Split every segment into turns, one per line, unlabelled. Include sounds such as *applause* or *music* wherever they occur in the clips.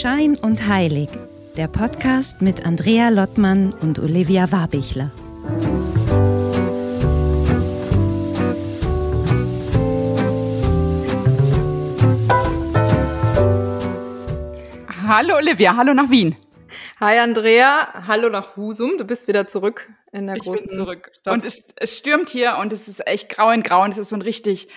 Schein und Heilig, der Podcast mit Andrea Lottmann und Olivia Warbichler.
Hallo Olivia, hallo nach Wien.
Hi Andrea, hallo nach Husum. Du bist wieder zurück in der
ich
großen
bin zurück.
Stadt.
Und es, es stürmt hier und es ist echt grau in grau und es ist so ein richtig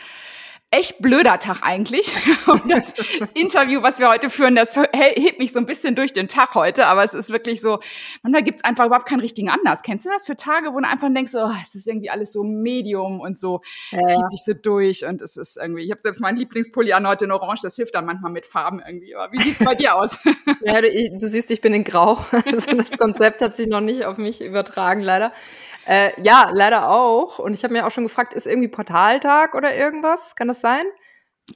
echt blöder Tag eigentlich. *laughs* Und das Interview, was wir heute führen, das hebt mich so ein bisschen durch den Tag heute. Aber es ist wirklich so, manchmal gibt's einfach überhaupt keinen richtigen Anlass. Kennst du das für Tage, wo du einfach denkst, oh, es ist irgendwie alles so Medium und so,
Ja.
zieht sich so durch und es ist irgendwie, ich habe selbst meinen Lieblingspulli an heute in Orange, das hilft dann manchmal mit Farben irgendwie. Aber wie sieht's bei dir aus? *laughs*
Ja, du, du siehst, ich bin in Grau. *laughs* Also das Konzept hat sich noch nicht auf mich übertragen, leider. Äh, ja, leider auch. Und ich habe mir auch schon gefragt, ist irgendwie Portaltag oder irgendwas? Kann das sein?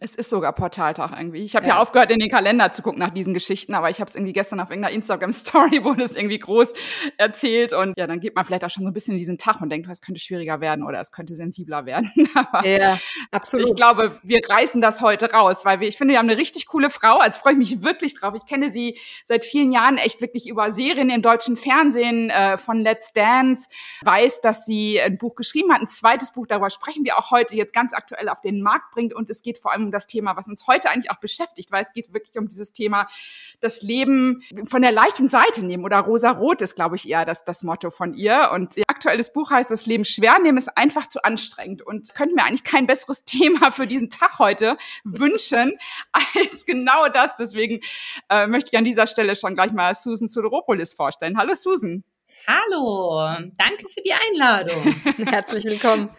Es ist sogar Portaltag irgendwie. Ich habe ja.
Ja.
aufgehört, in den Kalender zu gucken nach diesen Geschichten, aber ich habe es irgendwie gestern auf irgendeiner Instagram-Story *laughs* wurde es irgendwie groß erzählt und ja, dann geht man vielleicht auch schon so ein bisschen in diesen Tag und denkt, es könnte schwieriger werden oder es könnte sensibler werden. *laughs* aber
Ja, absolut.
ich glaube, wir reißen das heute raus, weil wir, ich finde, wir haben eine richtig coole Frau. Also freue ich mich wirklich drauf. Ich kenne sie seit vielen Jahren echt wirklich über Serien im deutschen Fernsehen äh, von Let's Dance. Weiß, dass sie ein Buch geschrieben hat, ein zweites Buch. Darüber sprechen wir auch heute jetzt ganz aktuell auf den Markt bringt. Und es geht vor allem um das Thema, was uns heute eigentlich auch beschäftigt, weil es geht wirklich um dieses Thema, das Leben von der leichten Seite nehmen oder rosa-rot ist, glaube ich, eher das, das Motto von ihr. Und ihr aktuelles Buch heißt Das Leben schwer nehmen ist einfach zu anstrengend und könnte mir eigentlich kein besseres *laughs* Thema für diesen Tag heute wünschen als genau das. Deswegen äh, möchte ich an dieser Stelle schon gleich mal Susan Sodoropoulos vorstellen. Hallo Susan.
Hallo, danke für die Einladung. *laughs*
Herzlich willkommen.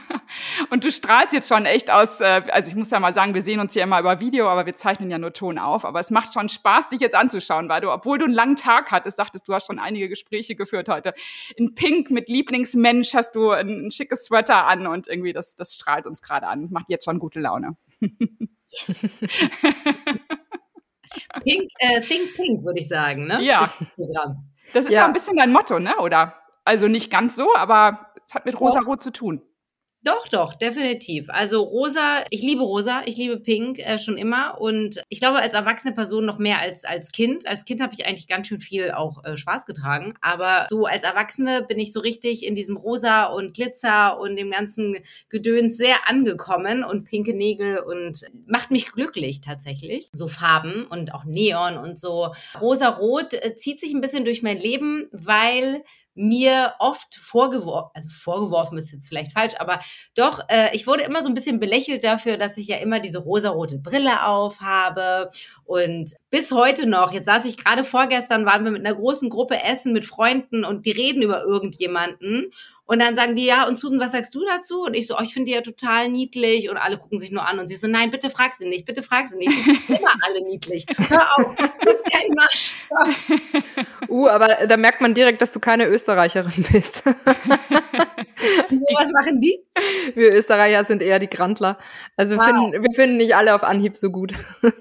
*laughs*
Und du strahlst jetzt schon echt aus, äh, also ich muss ja mal sagen, wir sehen uns hier immer über Video, aber wir zeichnen ja nur Ton auf. Aber es macht schon Spaß, dich jetzt anzuschauen, weil du, obwohl du einen langen Tag hattest, sagtest, du hast schon einige Gespräche geführt heute. In Pink mit Lieblingsmensch hast du ein, ein schickes Sweater an und irgendwie das, das strahlt uns gerade an. Macht jetzt schon gute Laune.
Yes. *laughs* Pink, äh, Think Pink, würde ich sagen, ne?
Ja.
Das
ist
Ja.
ja ein bisschen dein Motto, ne? Oder? Also nicht ganz so, aber es hat mit Rosa-Rot zu tun.
Doch, doch, definitiv. Also rosa, ich liebe rosa, ich liebe pink äh, schon immer und ich glaube als erwachsene Person noch mehr als als Kind. Als Kind habe ich eigentlich ganz schön viel auch äh, schwarz getragen, aber so als Erwachsene bin ich so richtig in diesem rosa und Glitzer und dem ganzen Gedöns sehr angekommen und pinke Nägel und macht mich glücklich tatsächlich. So Farben und auch Neon und so. Rosa-rot äh, zieht sich ein bisschen durch mein Leben, weil mir oft vorgeworfen, also vorgeworfen ist jetzt vielleicht falsch, aber doch, äh, ich wurde immer so ein bisschen belächelt dafür, dass ich ja immer diese rosarote Brille aufhabe. Und bis heute noch, jetzt saß ich gerade vorgestern, waren wir mit einer großen Gruppe essen mit Freunden und die reden über irgendjemanden. Und dann sagen die, ja, und Susan, was sagst du dazu? Und ich so, oh, ich finde die ja total niedlich. Und alle gucken sich nur an und sie so, nein, bitte frag sie nicht, bitte frag sie nicht. Die finden immer *laughs* alle niedlich. Hör auf, das ist kein Maßstab.
Uh, aber da merkt man direkt, dass du keine Österreicherin bist. *laughs*
So was machen die?
Wir Österreicher sind eher die Grantler. Also wir,
Wow.
finden, wir finden nicht alle auf Anhieb so gut. *laughs*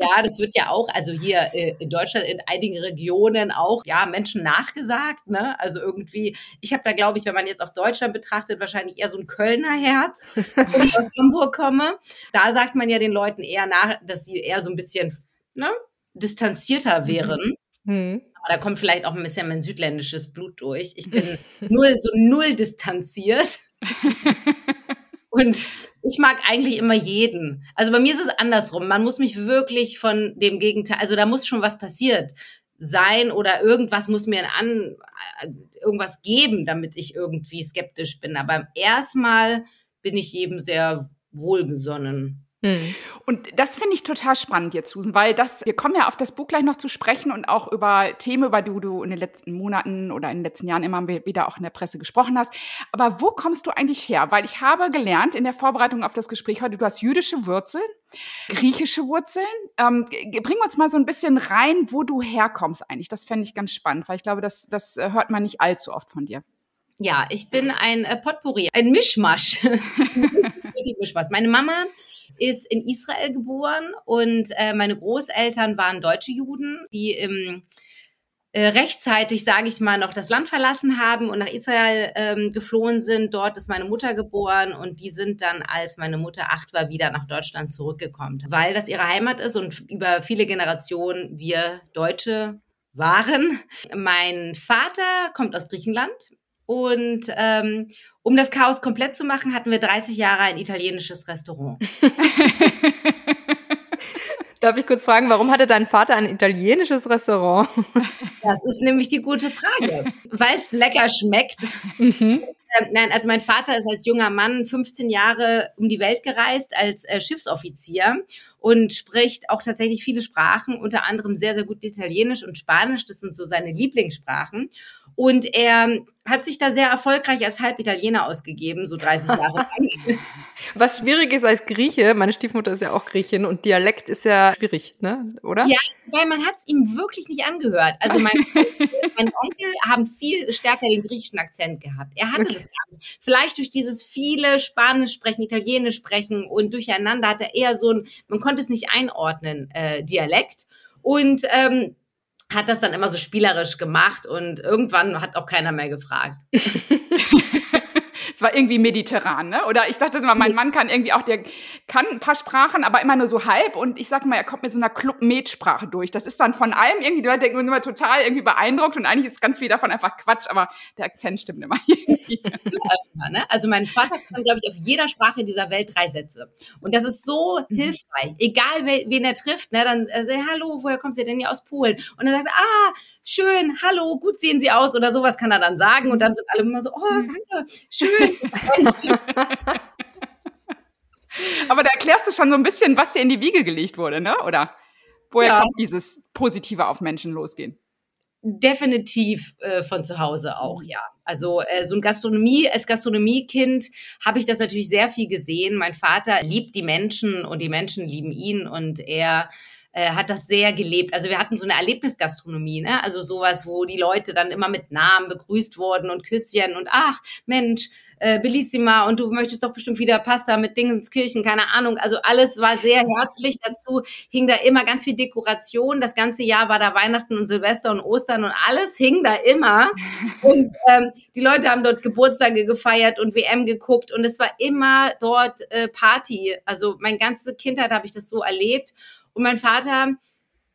Ja, das wird ja auch, also hier äh, in Deutschland in einigen Regionen auch, ja, Menschen nachgesagt, ne? Also irgendwie, ich habe da, glaube ich, wenn man jetzt auf Deutschland betrachtet, wahrscheinlich eher so ein Kölner Herz, wenn ich aus Hamburg komme. Da sagt man ja den Leuten eher nach, dass sie eher so ein bisschen, ne, distanzierter wären.
Hm.
Aber da kommt vielleicht auch ein bisschen mein südländisches Blut durch. Ich bin *laughs* null, so null distanziert. *laughs* Und ich mag eigentlich immer jeden. Also bei mir ist es andersrum. Man muss mich wirklich von dem Gegenteil, also da muss schon was passiert sein oder irgendwas muss mir an, äh, irgendwas geben, damit ich irgendwie skeptisch bin. Aber erstmal bin ich jedem sehr wohlgesonnen.
Hm.
Und das finde ich total spannend jetzt, Susan, weil das, wir kommen ja auf das Buch gleich noch zu sprechen und auch über Themen, über die du in den letzten Monaten oder in den letzten Jahren immer wieder auch in der Presse gesprochen hast. Aber wo kommst du eigentlich her? Weil ich habe gelernt in der Vorbereitung auf das Gespräch heute, du hast jüdische Wurzeln, griechische Wurzeln. Ähm, bring uns mal so ein bisschen rein, wo du herkommst eigentlich. Das fände ich ganz spannend, weil ich glaube, das, das äh, hört man nicht allzu oft von dir.
Ja, ich bin ein äh, Potpourri, ein Mischmasch. *laughs* Mischmasch. Meine Mama ist in Israel geboren und äh, meine Großeltern waren deutsche Juden, die im äh, rechtzeitig, sage ich mal, noch das Land verlassen haben und nach Israel ähm, geflohen sind. Dort ist meine Mutter geboren und die sind dann, als meine Mutter acht war, wieder nach Deutschland zurückgekommen, weil das ihre Heimat ist und über viele Generationen wir Deutsche waren. Mein Vater kommt aus Griechenland und ähm, um das Chaos komplett zu machen, hatten wir 30 Jahre ein italienisches Restaurant. *laughs*
Darf ich kurz fragen, warum hatte dein Vater ein italienisches Restaurant? *laughs*
Das ist nämlich die gute Frage. Weil es lecker schmeckt. Mhm. Ähm, nein, also mein Vater ist als junger Mann 15 Jahre um die Welt gereist als äh, Schiffsoffizier und spricht auch tatsächlich viele Sprachen, unter anderem sehr, sehr gut Italienisch und Spanisch. Das sind so seine Lieblingssprachen. Und er hat sich da sehr erfolgreich als Halbitaliener ausgegeben, so 30 Jahre lang. *laughs*
Was schwierig ist als Grieche, meine Stiefmutter ist ja auch Griechin und Dialekt ist ja schwierig, ne? oder?
Ja, weil man hat es ihm wirklich nicht angehört. Also mein, *laughs* mein, Onkel haben viel stärker den griechischen Akzent gehabt. Er hatte okay. das gar nicht. Vielleicht durch dieses viele Spanisch sprechen, Italienisch sprechen und durcheinander hat er eher so ein, man konnte es nicht einordnen, äh, Dialekt. Und ähm, hat das dann immer so spielerisch gemacht und irgendwann hat auch keiner mehr gefragt. *laughs*
es war irgendwie mediterran, ne? Oder ich sagte immer, mein Mann kann irgendwie auch, der kann ein paar Sprachen, aber immer nur so halb. Und ich sag mal, er kommt mit so einer Club-Med-Sprache durch. Das ist dann von allem irgendwie, die Leute denken immer total irgendwie beeindruckt und eigentlich ist ganz viel davon einfach Quatsch, aber der Akzent stimmt immer *laughs* irgendwie. *laughs*
ne? Also mein Vater kann, glaube ich, auf jeder Sprache dieser Welt drei Sätze. Und das ist so mhm. hilfreich. Egal, wen er trifft, ne? Dann äh, sagt, hallo, woher kommt ihr denn hier aus Polen? Und dann sagt er, ah, schön, hallo, gut sehen Sie aus oder sowas kann er dann sagen. Und dann sind alle immer so, oh, mhm. danke, schön. *laughs*
Aber da erklärst du schon so ein bisschen, was dir in die Wiege gelegt wurde, ne? Oder woher ja. kommt dieses Positive auf Menschen losgehen?
Definitiv äh, von zu Hause auch, ja. Also äh, so ein Gastronomie, als Gastronomiekind habe ich das natürlich sehr viel gesehen. Mein Vater liebt die Menschen und die Menschen lieben ihn und er äh, hat das sehr gelebt. Also wir hatten so eine Erlebnisgastronomie, ne? Also sowas, wo die Leute dann immer mit Namen begrüßt wurden und Küsschen und ach, Mensch, äh, Bellissima und du möchtest doch bestimmt wieder Pasta mit Dingenskirchen, keine Ahnung. Also alles war sehr herzlich. Dazu hing da immer ganz viel Dekoration. Das ganze Jahr war da Weihnachten und Silvester und Ostern und alles hing da immer. *laughs* Und ähm, die Leute haben dort Geburtstage gefeiert und WM geguckt und es war immer dort äh, Party. Also meine ganze Kindheit habe ich das so erlebt. Und mein Vater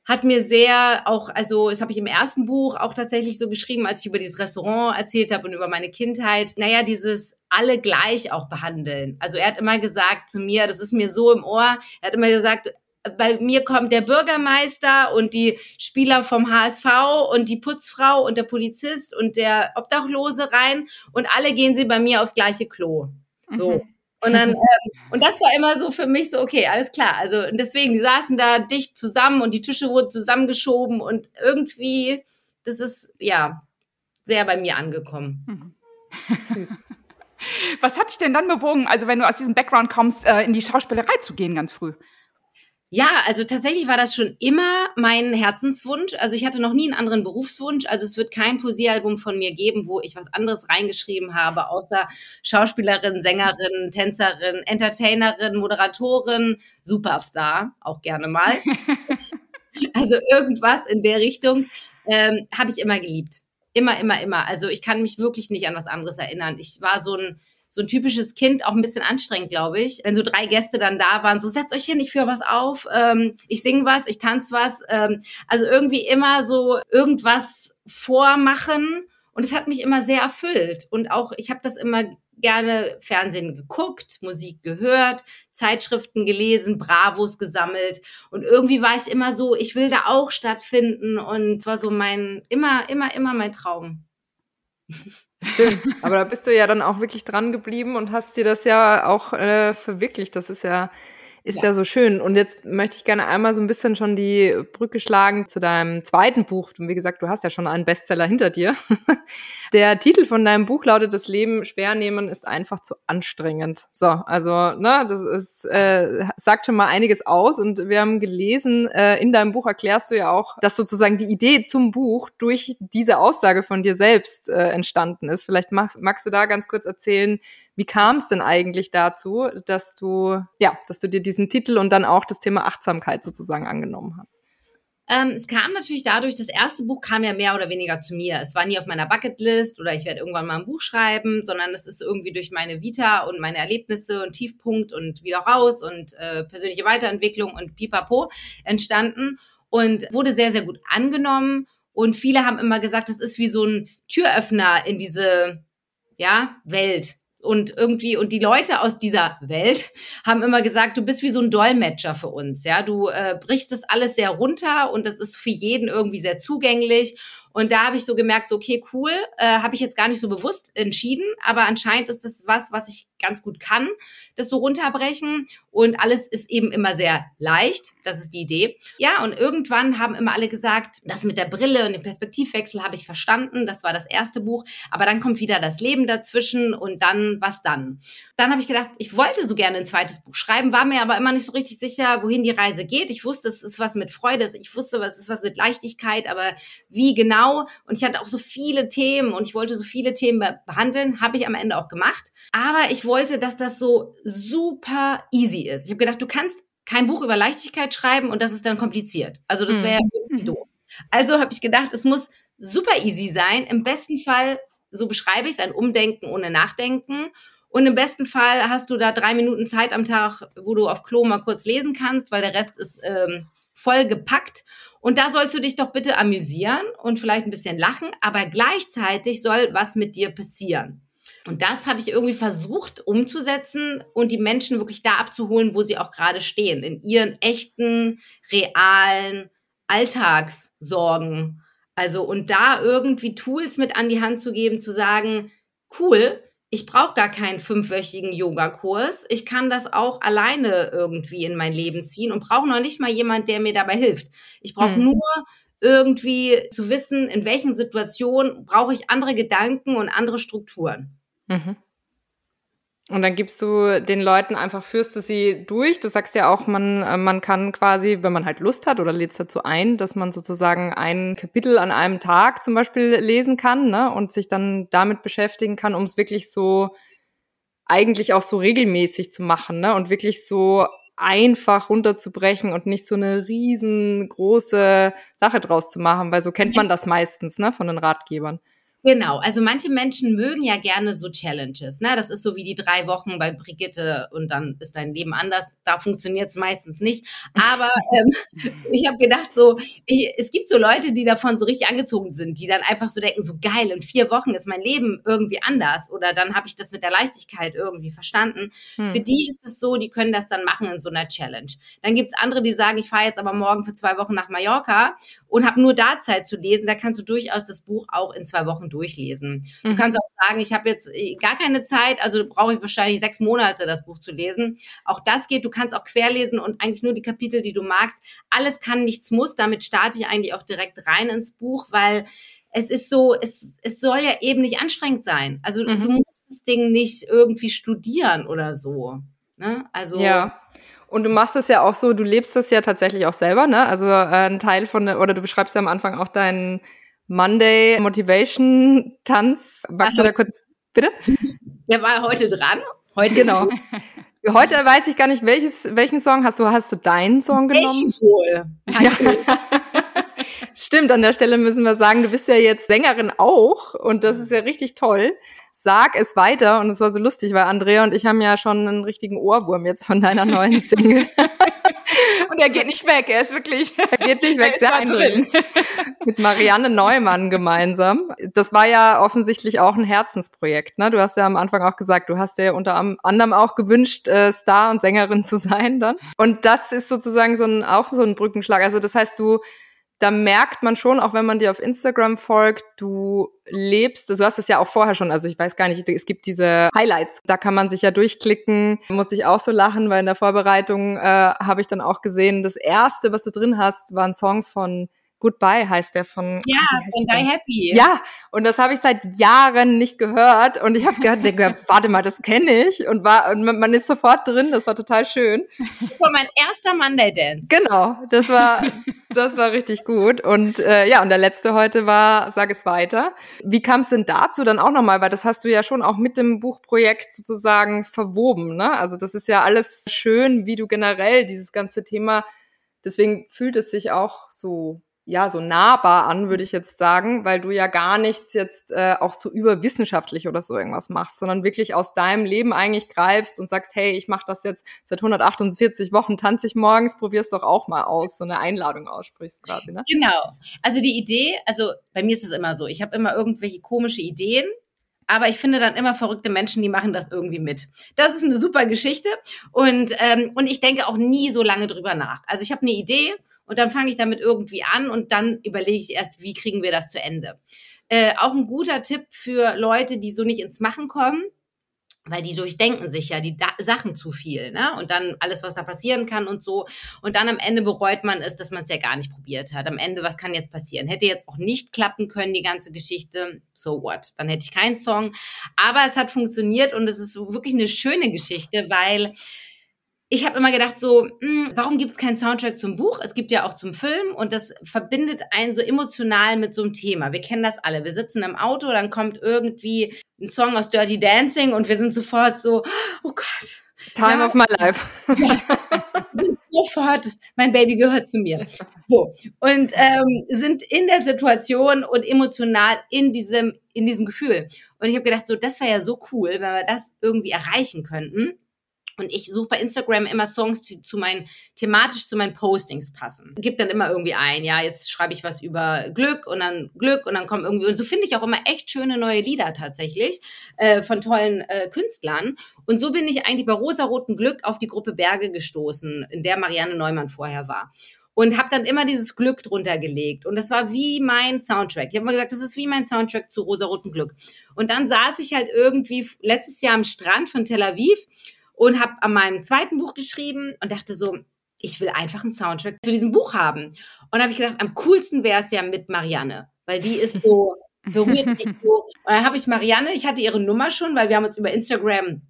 hat mir sehr auch, also das habe ich im ersten Buch auch tatsächlich so geschrieben, als ich über dieses Restaurant erzählt habe und über meine Kindheit, naja, dieses alle gleich auch behandeln. Also er hat immer gesagt zu mir, das ist mir so im Ohr, er hat immer gesagt, bei mir kommt der Bürgermeister und die Spieler vom HSV und die Putzfrau und der Polizist und der Obdachlose rein und alle gehen sie bei mir aufs gleiche Klo. So. Mhm. Und dann, ähm, und das war immer so für mich so, okay, alles klar. Also deswegen, die saßen da dicht zusammen und die Tische wurden zusammengeschoben und irgendwie, das ist ja sehr bei mir angekommen.
Mhm. Süß. Was hat dich denn dann bewogen, also wenn du aus diesem Background kommst, äh, in die Schauspielerei zu gehen ganz früh?
Ja, also tatsächlich war das schon immer mein Herzenswunsch. Also ich hatte noch nie einen anderen Berufswunsch. Also es wird kein Poesiealbum von mir geben, wo ich was anderes reingeschrieben habe, außer Schauspielerin, Sängerin, Tänzerin, Entertainerin, Moderatorin, Superstar, auch gerne mal. *laughs* also irgendwas in der Richtung ähm, habe ich immer geliebt. Immer, immer, immer. Also ich kann mich wirklich nicht an was anderes erinnern. Ich war so ein so ein typisches Kind, auch ein bisschen anstrengend, glaube ich. Wenn so drei Gäste dann da waren, so setzt euch hier nicht für was auf, ähm, ich sing was, ich tanze was. Ähm, also irgendwie immer so irgendwas vormachen. Und es hat mich immer sehr erfüllt. Und auch, ich habe das immer gerne Fernsehen geguckt, Musik gehört, Zeitschriften gelesen, Bravos gesammelt und irgendwie war ich immer so, ich will da auch stattfinden und war so mein immer immer immer mein Traum.
Schön. *laughs* Aber da bist du ja dann auch wirklich dran geblieben und hast dir das ja auch äh, verwirklicht. Das ist ja ist ja. ja. so schön. Und jetzt möchte ich gerne einmal so ein bisschen schon die Brücke schlagen zu deinem zweiten Buch. Und wie gesagt, du hast ja schon einen Bestseller hinter dir. *laughs* Der Titel von deinem Buch lautet Das Leben schwer nehmen ist einfach zu anstrengend. So, also, ne, das ist, äh, sagt schon mal einiges aus. Und wir haben gelesen, äh, in deinem Buch erklärst du ja auch, dass sozusagen die Idee zum Buch durch diese Aussage von dir selbst äh, entstanden ist. Vielleicht magst, magst du da ganz kurz erzählen, wie kam es denn eigentlich dazu, dass du, ja, dass du dir diesen Titel und dann auch das Thema Achtsamkeit sozusagen angenommen hast?
Ähm, es kam natürlich dadurch, das erste Buch kam ja mehr oder weniger zu mir. Es war nie auf meiner Bucketlist oder ich werde irgendwann mal ein Buch schreiben, sondern es ist irgendwie durch meine Vita und meine Erlebnisse und Tiefpunkt und wieder raus und äh, persönliche Weiterentwicklung und pipapo entstanden und wurde sehr, sehr gut angenommen. Und viele haben immer gesagt, das ist wie so ein Türöffner in diese ja, Welt und irgendwie und die Leute aus dieser Welt haben immer gesagt, du bist wie so ein Dolmetscher für uns, ja, du äh, brichst das alles sehr runter und das ist für jeden irgendwie sehr zugänglich und da habe ich so gemerkt, so, okay, cool, äh, habe ich jetzt gar nicht so bewusst entschieden, aber anscheinend ist das was, was ich ganz gut kann, das so runterbrechen. Und alles ist eben immer sehr leicht. Das ist die Idee. Ja, und irgendwann haben immer alle gesagt, das mit der Brille und dem Perspektivwechsel habe ich verstanden. Das war das erste Buch. Aber dann kommt wieder das Leben dazwischen und dann, was dann? Dann habe ich gedacht, ich wollte so gerne ein zweites Buch schreiben, war mir aber immer nicht so richtig sicher, wohin die Reise geht. Ich wusste, es ist was mit Freude, ich wusste, es ist was mit Leichtigkeit, aber wie genau genau. Und ich hatte auch so viele Themen und ich wollte so viele Themen behandeln, habe ich am Ende auch gemacht. Aber ich wollte, dass das so super easy ist. Ich habe gedacht, du kannst kein Buch über Leichtigkeit schreiben und das ist dann kompliziert. Also das wäre mhm. ja doof. Also habe ich gedacht, es muss super easy sein. Im besten Fall, so beschreibe ich es, ein Umdenken ohne Nachdenken. Und im besten Fall hast du da drei Minuten Zeit am Tag, wo du auf Klo mal kurz lesen kannst, weil der Rest ist ähm, voll gepackt. Und da sollst du dich doch bitte amüsieren und vielleicht ein bisschen lachen, aber gleichzeitig soll was mit dir passieren. Und das habe ich irgendwie versucht umzusetzen und die Menschen wirklich da abzuholen, wo sie auch gerade stehen, in ihren echten, realen Alltagssorgen. Also und da irgendwie Tools mit an die Hand zu geben, zu sagen, cool, ich brauche gar keinen fünfwöchigen Yogakurs. Ich kann das auch alleine irgendwie in mein Leben ziehen und brauche noch nicht mal jemand, der mir dabei hilft. Ich brauche mhm. nur irgendwie zu wissen, in welchen Situationen brauche ich andere Gedanken und andere Strukturen. Mhm.
Und dann gibst du den Leuten einfach, führst du sie durch. Du sagst ja auch, man, äh, man kann quasi, wenn man halt Lust hat oder lädst dazu ein, dass man sozusagen ein Kapitel an einem Tag zum Beispiel lesen kann ne, und sich dann damit beschäftigen kann, um es wirklich so eigentlich auch so regelmäßig zu machen ne, und wirklich so einfach runterzubrechen und nicht so eine riesengroße Sache draus zu machen, weil so kennt man das meistens ne, von den Ratgebern.
Genau, also manche Menschen mögen ja gerne so Challenges. Ne? Das ist so wie die drei Wochen bei Brigitte und dann ist dein Leben anders. Da funktioniert es meistens nicht. Aber *laughs* ähm, ich habe gedacht, so, ich, es gibt so Leute, die davon so richtig angezogen sind, die dann einfach so denken, so geil, in vier Wochen ist mein Leben irgendwie anders. Oder dann habe ich das mit der Leichtigkeit irgendwie verstanden. Hm. Für die ist es so, die können das dann machen in so einer Challenge. Dann gibt's andere, die sagen, ich fahre jetzt aber morgen für zwei Wochen nach Mallorca und habe nur da Zeit zu lesen. Da kannst du durchaus das Buch auch in zwei Wochen durchlesen. Mhm. Du kannst auch sagen, ich habe jetzt äh, gar keine Zeit, also brauche ich wahrscheinlich sechs Monate, das Buch zu lesen. Auch das geht. Du kannst auch querlesen und eigentlich nur die Kapitel, die du magst. Alles kann, nichts muss. Damit starte ich eigentlich auch direkt rein ins Buch, weil es ist so, es, es soll ja eben nicht anstrengend sein. Also mhm. du musst das Ding nicht irgendwie studieren oder so. Ne? Also
ja. Und du machst es ja auch so, du lebst das ja tatsächlich auch selber, ne? Also äh, ein Teil von, oder du beschreibst ja am Anfang auch deinen Monday Motivation Tanz. Magst du da kurz, bitte? *laughs*
Der war heute dran.
Heute genau. *laughs* Heute weiß ich gar nicht, welches, welchen Song hast du? Hast du deinen Song genommen?
Ich wohl.
Ja. *laughs* Stimmt, an der Stelle müssen wir sagen, du bist ja jetzt Sängerin auch und das ist ja richtig toll. Sag es weiter und es war so lustig, weil Andrea und ich haben ja schon einen richtigen Ohrwurm jetzt von deiner neuen Single.
Und er geht nicht weg, er ist wirklich. *laughs*
Er geht nicht *laughs* weg, sehr eindringlich. Mit Marianne Neumann gemeinsam. Das war ja offensichtlich auch ein Herzensprojekt. Ne? Du hast ja am Anfang auch gesagt, du hast ja unter anderem auch gewünscht, äh, Star und Sängerin zu sein dann. Und das ist sozusagen so ein, auch so ein Brückenschlag. Also das heißt, du da merkt man schon, auch wenn man dir auf Instagram folgt, du lebst, du hast es ja auch vorher schon, also ich weiß gar nicht, es gibt diese Highlights, da kann man sich ja durchklicken, muss ich auch so lachen, weil in der Vorbereitung äh, habe ich dann auch gesehen, das erste, was du drin hast, war ein Song von Goodbye heißt der von
Ja, von Die Happy.
Ja, und das habe ich seit Jahren nicht gehört und ich habe es gehört und denke, *laughs* warte mal, das kenne ich und war und man ist sofort drin, das war total schön.
Das war mein erster Monday Dance.
Genau, das war das war richtig gut und äh, ja, und der letzte heute war Sag es weiter. Wie kam es denn dazu dann auch nochmal, weil das hast du ja schon auch mit dem Buchprojekt sozusagen verwoben, ne? Also das ist ja alles schön, wie du generell dieses ganze Thema deswegen fühlt es sich auch so ja, so nahbar an, würde ich jetzt sagen, weil du ja gar nichts jetzt äh, auch so überwissenschaftlich oder so irgendwas machst, sondern wirklich aus deinem Leben eigentlich greifst und sagst, hey, ich mache das jetzt seit 148 Wochen, tanze ich morgens, probier's doch auch mal aus, so eine Einladung aussprichst quasi, ne?
Genau. Also die Idee, also bei mir ist es immer so, ich habe immer irgendwelche komische Ideen, aber ich finde dann immer verrückte Menschen, die machen das irgendwie mit. Das ist eine super Geschichte und, ähm, und ich denke auch nie so lange drüber nach. Also ich habe eine Idee und dann fange ich damit irgendwie an und dann überlege ich erst, wie kriegen wir das zu Ende. Äh, auch ein guter Tipp für Leute, die so nicht ins Machen kommen, weil die durchdenken sich ja die da Sachen zu viel, ne? Und dann alles, was da passieren kann und so. Und dann am Ende bereut man es, dass man es ja gar nicht probiert hat. Am Ende, was kann jetzt passieren? Hätte jetzt auch nicht klappen können, die ganze Geschichte. So what? Dann hätte ich keinen Song. Aber es hat funktioniert und es ist wirklich eine schöne Geschichte, weil ich habe immer gedacht, so, mh, hm, warum gibt es keinen Soundtrack zum Buch? Es gibt ja auch zum Film und das verbindet einen so emotional mit so einem Thema. Wir kennen das alle. Wir sitzen im Auto, dann kommt irgendwie ein Song aus Dirty Dancing und wir sind sofort so, oh Gott.
Time ja. of my life. *laughs*
sind sofort, mein Baby gehört zu mir. So. Und ähm, sind in der Situation und emotional in diesem, in diesem Gefühl. Und ich habe gedacht, so, das wäre ja so cool, wenn wir das irgendwie erreichen könnten. Und ich suche bei Instagram immer Songs, die zu meinen, thematisch zu meinen Postings passen. Gib dann immer irgendwie ein, ja, jetzt schreibe ich was über Glück und dann Glück und dann kommen irgendwie, und so finde ich auch immer echt schöne neue Lieder tatsächlich äh, von tollen äh, Künstlern. Und so bin ich eigentlich bei Rosaroten Glück auf die Gruppe Berge gestoßen, in der Marianne Neumann vorher war und habe dann immer dieses Glück drunter gelegt und das war wie mein Soundtrack. Ich habe immer gesagt, das ist wie mein Soundtrack zu Rosaroten Glück. Und dann saß ich halt irgendwie letztes Jahr am Strand von Tel Aviv und habe an meinem zweiten Buch geschrieben und dachte so, ich will einfach einen Soundtrack zu diesem Buch haben. Und habe ich gedacht, am coolsten wäre es ja mit Marianne, weil die ist so *laughs* berührt mich so. Und dann habe ich Marianne, ich hatte ihre Nummer schon, weil wir haben uns über Instagram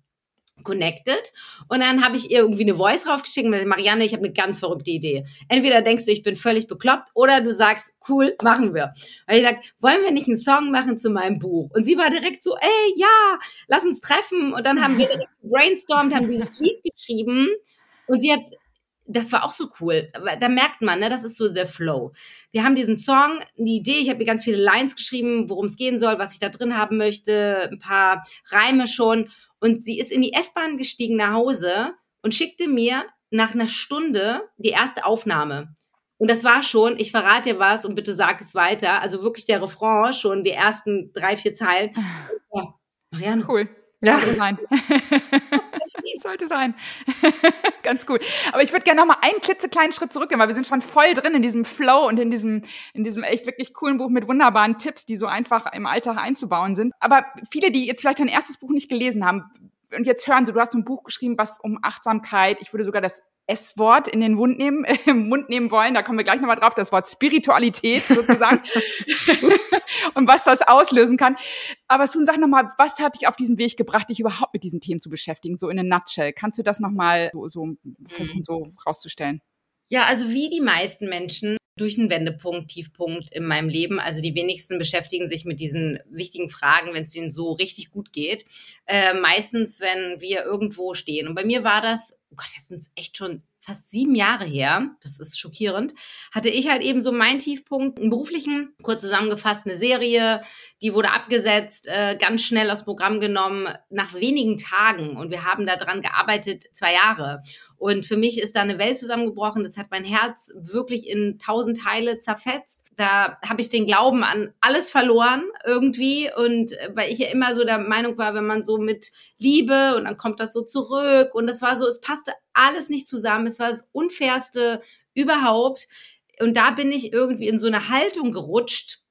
connected und dann habe ich ihr irgendwie eine Voice raufgeschickt und Marianne, ich habe eine ganz verrückte Idee. Entweder denkst du, ich bin völlig bekloppt oder du sagst, cool, machen wir. Und ich gesagt, wollen wir nicht einen Song machen zu meinem Buch? Und sie war direkt so, ey, ja, lass uns treffen und dann haben wir direkt brainstormt, haben dieses Lied geschrieben und sie hat das war auch so cool. Da merkt man, ne, das ist so der Flow. Wir haben diesen Song, die Idee, ich habe hier ganz viele Lines geschrieben, worum es gehen soll, was ich da drin haben möchte, ein paar Reime schon. Und sie ist in die S-Bahn gestiegen nach Hause und schickte mir nach einer Stunde die erste Aufnahme. Und das war schon, ich verrate dir was und bitte sag es weiter. Also wirklich der Refrain, schon die ersten drei, vier Zeilen. Ja,
Marianne. Cool. Ja. Sollte *laughs* *laughs* sein. sollte sein. *laughs* Ganz cool. Aber ich würde gerne noch mal einen klitzekleinen Schritt zurückgehen, weil wir sind schon voll drin in diesem Flow und in diesem, in diesem echt wirklich coolen Buch mit wunderbaren Tipps, die so einfach im Alltag einzubauen sind. Aber viele, die jetzt vielleicht dein erstes Buch nicht gelesen haben, und jetzt hören Sie, du hast ein Buch geschrieben, was um Achtsamkeit, ich würde sogar das S-Wort in den Mund nehmen, *laughs* im Mund nehmen wollen. Da kommen wir gleich nochmal drauf, das Wort Spiritualität sozusagen *laughs* und was das auslösen kann. Aber Sun, sag nochmal, was hat dich auf diesen Weg gebracht, dich überhaupt mit diesen Themen zu beschäftigen, so in a nutshell? Kannst du das nochmal so, so versuchen, mhm. so rauszustellen?
Ja, also wie die meisten Menschen durch einen Wendepunkt, Tiefpunkt in meinem Leben. Also die wenigsten beschäftigen sich mit diesen wichtigen Fragen, wenn es ihnen so richtig gut geht. Äh, meistens, wenn wir irgendwo stehen. Und bei mir war das oh Gott, jetzt sind es echt schon fast sieben Jahre her, das ist schockierend, hatte ich halt eben so meinen Tiefpunkt, einen beruflichen, kurz zusammengefasst, eine Serie, die wurde abgesetzt, äh, ganz schnell aus Programm genommen, nach wenigen Tagen. Und wir haben daran gearbeitet, zwei Jahre. Und für mich ist da eine Welt zusammengebrochen. Das hat mein Herz wirklich in tausend Teile zerfetzt. Da habe ich den Glauben an alles verloren irgendwie. Und äh, weil ich ja immer so der Meinung war, wenn man so mit Liebe und dann kommt das so zurück. Und es war so, es passte alles nicht zusammen. Es war das Unfairste überhaupt. Und da bin ich irgendwie in so eine Haltung gerutscht,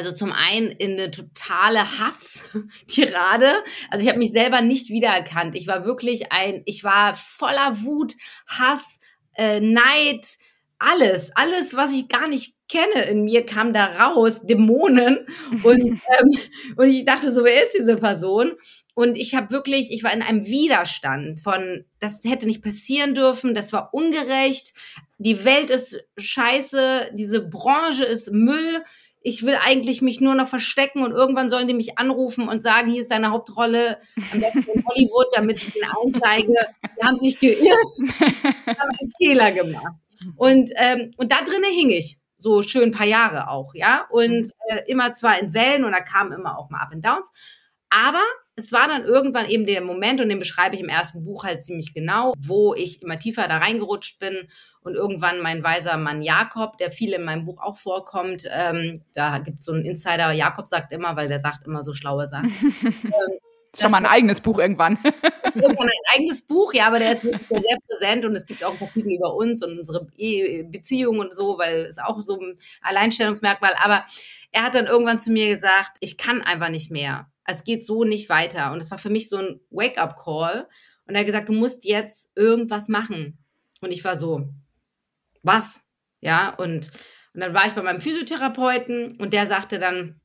also zum einen in eine totale Hass-Tirade. Also ich habe mich selber nicht wiedererkannt. Ich war wirklich ein, ich war voller Wut, Hass, äh, Neid, alles, alles, was ich gar nicht kenne in mir, kam da raus, Dämonen. *laughs* Und, ähm, und ich dachte so, wer ist diese Person? Und ich habe wirklich, ich war in einem Widerstand von, das hätte nicht passieren dürfen, das war ungerecht, die Welt ist scheiße, diese Branche ist Müll ich will eigentlich mich nur noch verstecken und irgendwann sollen die mich anrufen und sagen, hier ist deine Hauptrolle am besten in Hollywood, damit ich den einzeige. Die haben sich geirrt, haben einen Fehler gemacht. Und, ähm, und da drinnen hing ich so schön ein paar Jahre auch, ja. Und äh, immer zwar in Wellen und da kamen immer auch mal Up and Downs. Aber es war dann irgendwann eben der Moment, und den beschreibe ich im ersten Buch halt ziemlich genau, wo ich immer tiefer da reingerutscht bin und irgendwann mein weiser Mann Jakob, der viel in meinem Buch auch vorkommt, ähm, da gibt es so einen Insider, Jakob sagt immer, weil der sagt immer so schlaue Sachen. *laughs*
ähm, das schon mal ein eigenes Buch irgendwann. *laughs*
Das ist irgendwann ein eigenes Buch, ja, aber der ist wirklich sehr, sehr präsent und es gibt auch Kapitel über uns und unsere Beziehung und so, weil es auch so ein Alleinstellungsmerkmal. Aber er hat dann irgendwann zu mir gesagt, ich kann einfach nicht mehr. Es geht so nicht weiter. Und es war für mich so ein Wake-up-Call. Und er hat gesagt, du musst jetzt irgendwas machen. Und ich war so, was? Ja, und, und dann war ich bei meinem Physiotherapeuten und der sagte dann,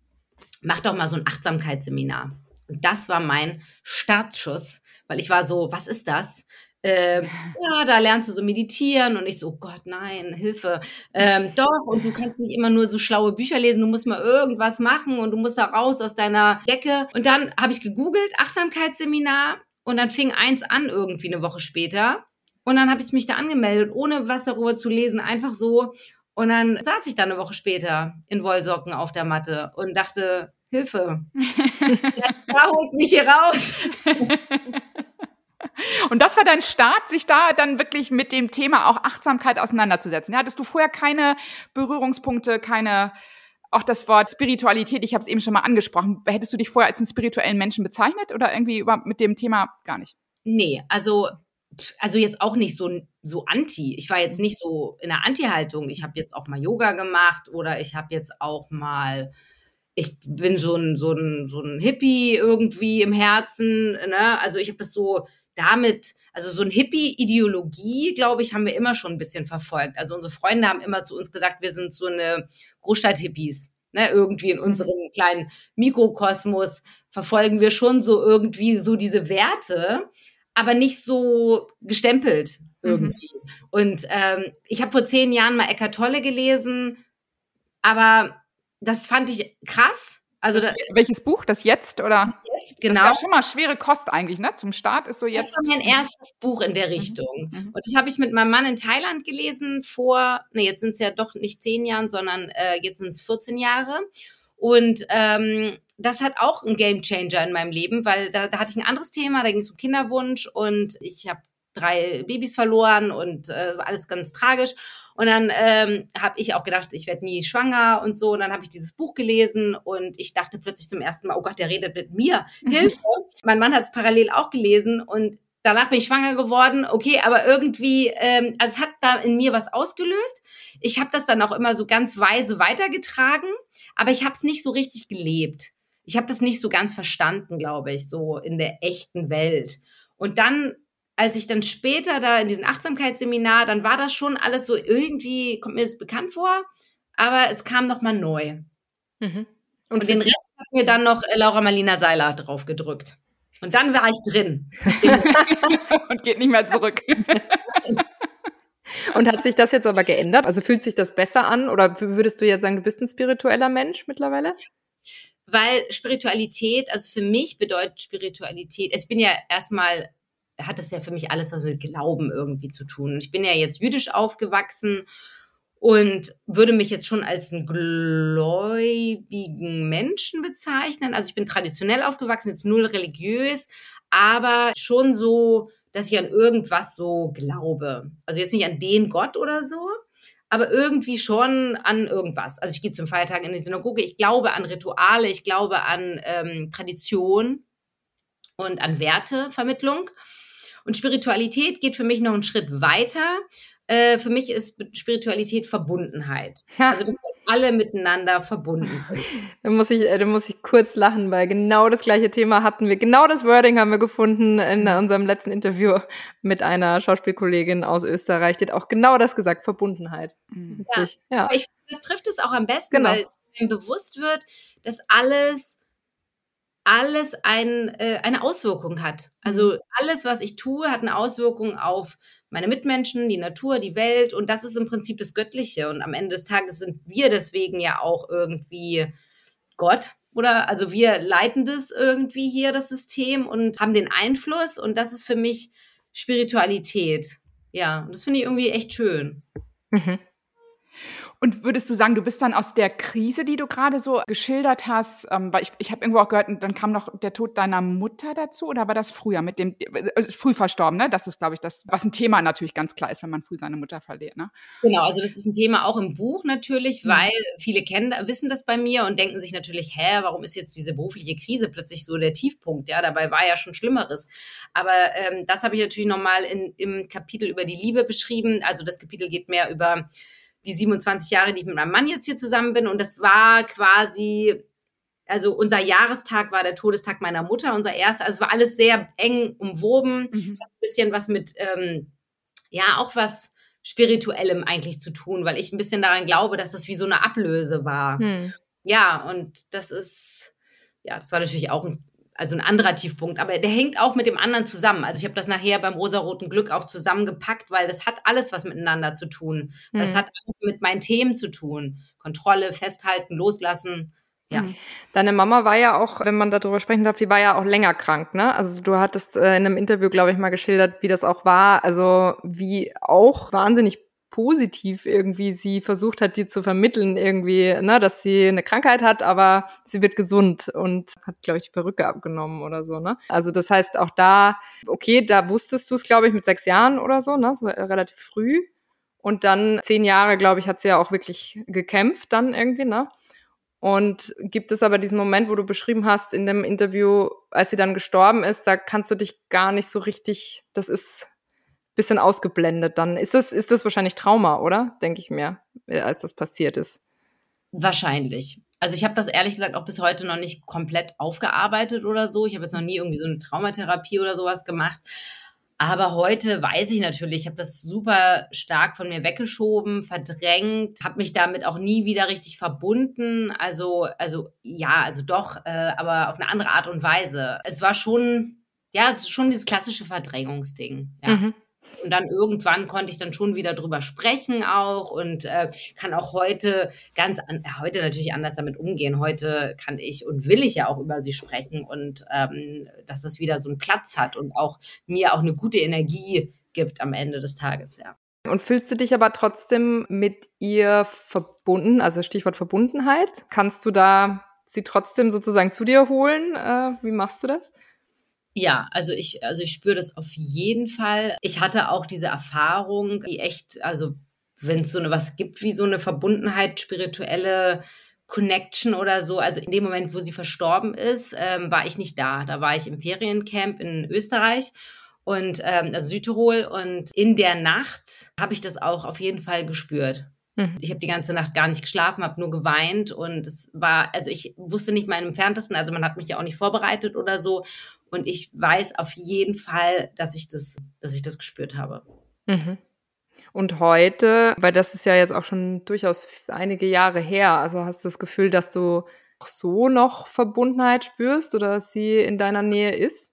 mach doch mal so ein Achtsamkeitsseminar. Und das war mein Startschuss, weil ich war so, was ist das? Ähm, *laughs* ja, da lernst du so meditieren und ich so, oh Gott, nein, Hilfe. Ähm, doch, und du kannst nicht immer nur so schlaue Bücher lesen, du musst mal irgendwas machen und du musst da raus aus deiner Decke. Und dann habe ich gegoogelt, Achtsamkeitsseminar, und dann fing eins an irgendwie eine Woche später. Und dann habe ich mich da angemeldet, ohne was darüber zu lesen, einfach so. Und dann saß ich da eine Woche später in Wollsocken auf der Matte und dachte, Hilfe. *laughs* da holt mich hier raus. *laughs*
Und das war dein Start, sich da dann wirklich mit dem Thema auch Achtsamkeit auseinanderzusetzen. Ja, hattest du vorher keine Berührungspunkte, keine, auch das Wort Spiritualität, ich habe es eben schon mal angesprochen. Hättest du dich vorher als einen spirituellen Menschen bezeichnet oder irgendwie über, mit dem Thema gar nicht?
Nee, also also jetzt auch nicht so so anti. Ich war jetzt nicht so in der Anti-Haltung. Ich habe jetzt auch mal Yoga gemacht oder ich habe jetzt auch mal ich bin so ein, so ein, so ein Hippie irgendwie im Herzen. Ne? Also ich habe das so damit, also so ein Hippie-Ideologie, glaube ich, haben wir immer schon ein bisschen verfolgt. Also unsere Freunde haben immer zu uns gesagt, wir sind so eine Großstadt-Hippies. Ne, irgendwie in unserem kleinen Mikrokosmos verfolgen wir schon so irgendwie so diese Werte, aber nicht so gestempelt mhm. irgendwie. Mhm. Und ähm, ich habe vor zehn Jahren mal Eckart Tolle gelesen, aber das fand ich krass. Also
das, welches Buch? Das jetzt oder?
Das jetzt, genau. Das ist
ja schon mal schwere Kost eigentlich, ne? Zum Start ist so jetzt.
Das war mein erstes Buch in der mhm. Richtung. Mhm. Und das habe ich mit meinem Mann in Thailand gelesen vor, ne, jetzt sind es ja doch nicht zehn Jahren, sondern äh, jetzt sind es 14 Jahre. Und ähm, das hat auch ein Game Changer in meinem Leben, weil da, da hatte ich ein anderes Thema, da ging es um Kinderwunsch und ich habe drei Babys verloren und äh, alles ganz tragisch. Und dann ähm, habe ich auch gedacht, ich werde nie schwanger und so. Und dann habe ich dieses Buch gelesen und ich dachte plötzlich zum ersten Mal, oh Gott, der redet mit mir. *laughs* Hilfe. mein Mann hat es parallel auch gelesen und danach bin ich schwanger geworden. Okay, aber irgendwie, ähm, also es hat da in mir was ausgelöst. Ich habe das dann auch immer so ganz weise weitergetragen, aber ich habe es nicht so richtig gelebt. Ich habe das nicht so ganz verstanden, glaube ich, so in der echten Welt. Und dann als ich dann später da in diesem Achtsamkeitsseminar, dann war das schon alles so irgendwie, kommt mir das bekannt vor, aber es kam nochmal neu. Mhm. Und, Und den Rest hat mir dann noch äh, Laura Marlina Seiler drauf gedrückt. Und dann war ich drin. *laughs*
Und geht nicht mehr zurück. *laughs*
Und hat sich das jetzt aber geändert? Also fühlt sich das besser an? Oder würdest du jetzt sagen, du bist ein spiritueller Mensch mittlerweile?
Weil Spiritualität, also für mich bedeutet Spiritualität, ich bin ja erstmal hat das ja für mich alles was mit Glauben irgendwie zu tun. Ich bin ja jetzt jüdisch aufgewachsen und würde mich jetzt schon als einen gläubigen Menschen bezeichnen. Also ich bin traditionell aufgewachsen, jetzt null religiös, aber schon so, dass ich an irgendwas so glaube. Also jetzt nicht an den Gott oder so, aber irgendwie schon an irgendwas. Also ich gehe zum Feiertag in die Synagoge, ich glaube an Rituale, ich glaube an ähm, Tradition und an Wertevermittlung. Und Spiritualität geht für mich noch einen Schritt weiter. Äh, für mich ist Spiritualität Verbundenheit. *laughs* Ja. Also, dass wir alle miteinander verbunden sind. *laughs*
Da muss ich, äh, da muss ich kurz lachen, weil genau das gleiche Thema hatten wir. Genau das Wording haben wir gefunden in mhm. unserem letzten Interview mit einer Schauspielkollegin aus Österreich. Die hat auch genau das gesagt, Verbundenheit.
Mhm. Ja. ja. Ich, das trifft es auch am besten, genau. weil es bewusst wird, dass alles alles ein, äh, eine Auswirkung hat. Also mhm. alles, was ich tue, hat eine Auswirkung auf meine Mitmenschen, die Natur, die Welt und das ist im Prinzip das Göttliche. Und am Ende des Tages sind wir deswegen ja auch irgendwie Gott oder also wir leiten das irgendwie hier, das System und haben den Einfluss und das ist für mich Spiritualität. Ja, und das finde ich irgendwie echt schön.
Mhm. Und würdest du sagen, du bist dann aus der Krise, die du gerade so geschildert hast, ähm, weil ich, ich habe irgendwo auch gehört, dann kam noch der Tod deiner Mutter dazu oder war das früher mit dem, äh, ist früh verstorben, ne? Das ist, glaube ich, das, was ein Thema natürlich ganz klar ist, wenn man früh seine Mutter verliert, ne?
Genau, also das ist ein Thema auch im Buch natürlich, mhm. weil viele kennen, wissen das bei mir und denken sich natürlich, hä, warum ist jetzt diese berufliche Krise plötzlich so der Tiefpunkt? Ja, dabei war ja schon Schlimmeres. Aber ähm, das habe ich natürlich nochmal im Kapitel über die Liebe beschrieben. Also das Kapitel geht mehr über die 27 Jahre, die ich mit meinem Mann jetzt hier zusammen bin. Und das war quasi, also unser Jahrestag war der Todestag meiner Mutter, unser erster. Also es war alles sehr eng umwoben. Mhm. Ein bisschen was mit, ähm, ja, auch was Spirituellem eigentlich zu tun, weil ich ein bisschen daran glaube, dass das wie so eine Ablöse war. Mhm. Ja, und das ist, ja, das war natürlich auch ein also ein anderer Tiefpunkt, aber der hängt auch mit dem anderen zusammen. Also ich habe das nachher beim rosaroten Glück auch zusammengepackt, weil das hat alles was miteinander zu tun. Mhm. Das hat alles mit meinen Themen zu tun. Kontrolle, festhalten, loslassen. Ja. Mhm.
Deine Mama war ja auch, wenn man darüber sprechen darf, die war ja auch länger krank, ne? Also du hattest äh, in einem Interview, glaube ich, mal geschildert, wie das auch war. Also wie auch wahnsinnig positiv irgendwie sie versucht hat, dir zu vermitteln, irgendwie, ne, dass sie eine Krankheit hat, aber sie wird gesund und hat, glaube ich, die Perücke abgenommen oder so, ne? Also das heißt auch da, okay, da wusstest du es, glaube ich, mit sechs Jahren oder so, ne? So relativ früh. Und dann zehn Jahre, glaube ich, hat sie ja auch wirklich gekämpft dann irgendwie, ne? Und gibt es aber diesen Moment, wo du beschrieben hast in dem Interview, als sie dann gestorben ist, da kannst du dich gar nicht so richtig, das ist bisschen ausgeblendet dann. Ist das, ist das wahrscheinlich Trauma, oder? Denke ich mir, äh, als das passiert ist.
Wahrscheinlich. Also ich habe das ehrlich gesagt auch bis heute noch nicht komplett aufgearbeitet oder so. Ich habe jetzt noch nie irgendwie so eine Traumatherapie oder sowas gemacht. Aber heute weiß ich natürlich, ich habe das super stark von mir weggeschoben, verdrängt, habe mich damit auch nie wieder richtig verbunden. Also, also ja, also doch, äh, aber auf eine andere Art und Weise. Es war schon, ja, es ist schon dieses klassische Verdrängungsding. Ja. Mhm. Und dann irgendwann konnte ich dann schon wieder drüber sprechen auch und äh, kann auch heute ganz, an, heute natürlich anders damit umgehen. Heute kann ich und will ich ja auch über sie sprechen und ähm, dass das wieder so einen Platz hat und auch mir auch eine gute Energie gibt am Ende des Tages, ja.
Und fühlst du dich aber trotzdem mit ihr verbunden, also Stichwort Verbundenheit? Kannst du da sie trotzdem sozusagen zu dir holen? Äh, wie machst du das?
Ja, also ich, also ich spüre das auf jeden Fall. Ich hatte auch diese Erfahrung, die echt, also wenn es so eine was gibt wie so eine Verbundenheit, spirituelle Connection oder so. Also in dem Moment, wo sie verstorben ist, ähm, war ich nicht da. Da war ich im Feriencamp in Österreich und ähm, also Südtirol und in der Nacht habe ich das auch auf jeden Fall gespürt. Mhm. Ich habe die ganze Nacht gar nicht geschlafen, habe nur geweint und es war, also ich wusste nicht mal im entferntesten, also man hat mich ja auch nicht vorbereitet oder so und ich weiß auf jeden Fall, dass ich das, dass ich das gespürt habe.
Mhm. Und heute, weil das ist ja jetzt auch schon durchaus einige Jahre her, also hast du das Gefühl, dass du so noch Verbundenheit spürst oder dass sie in deiner Nähe ist?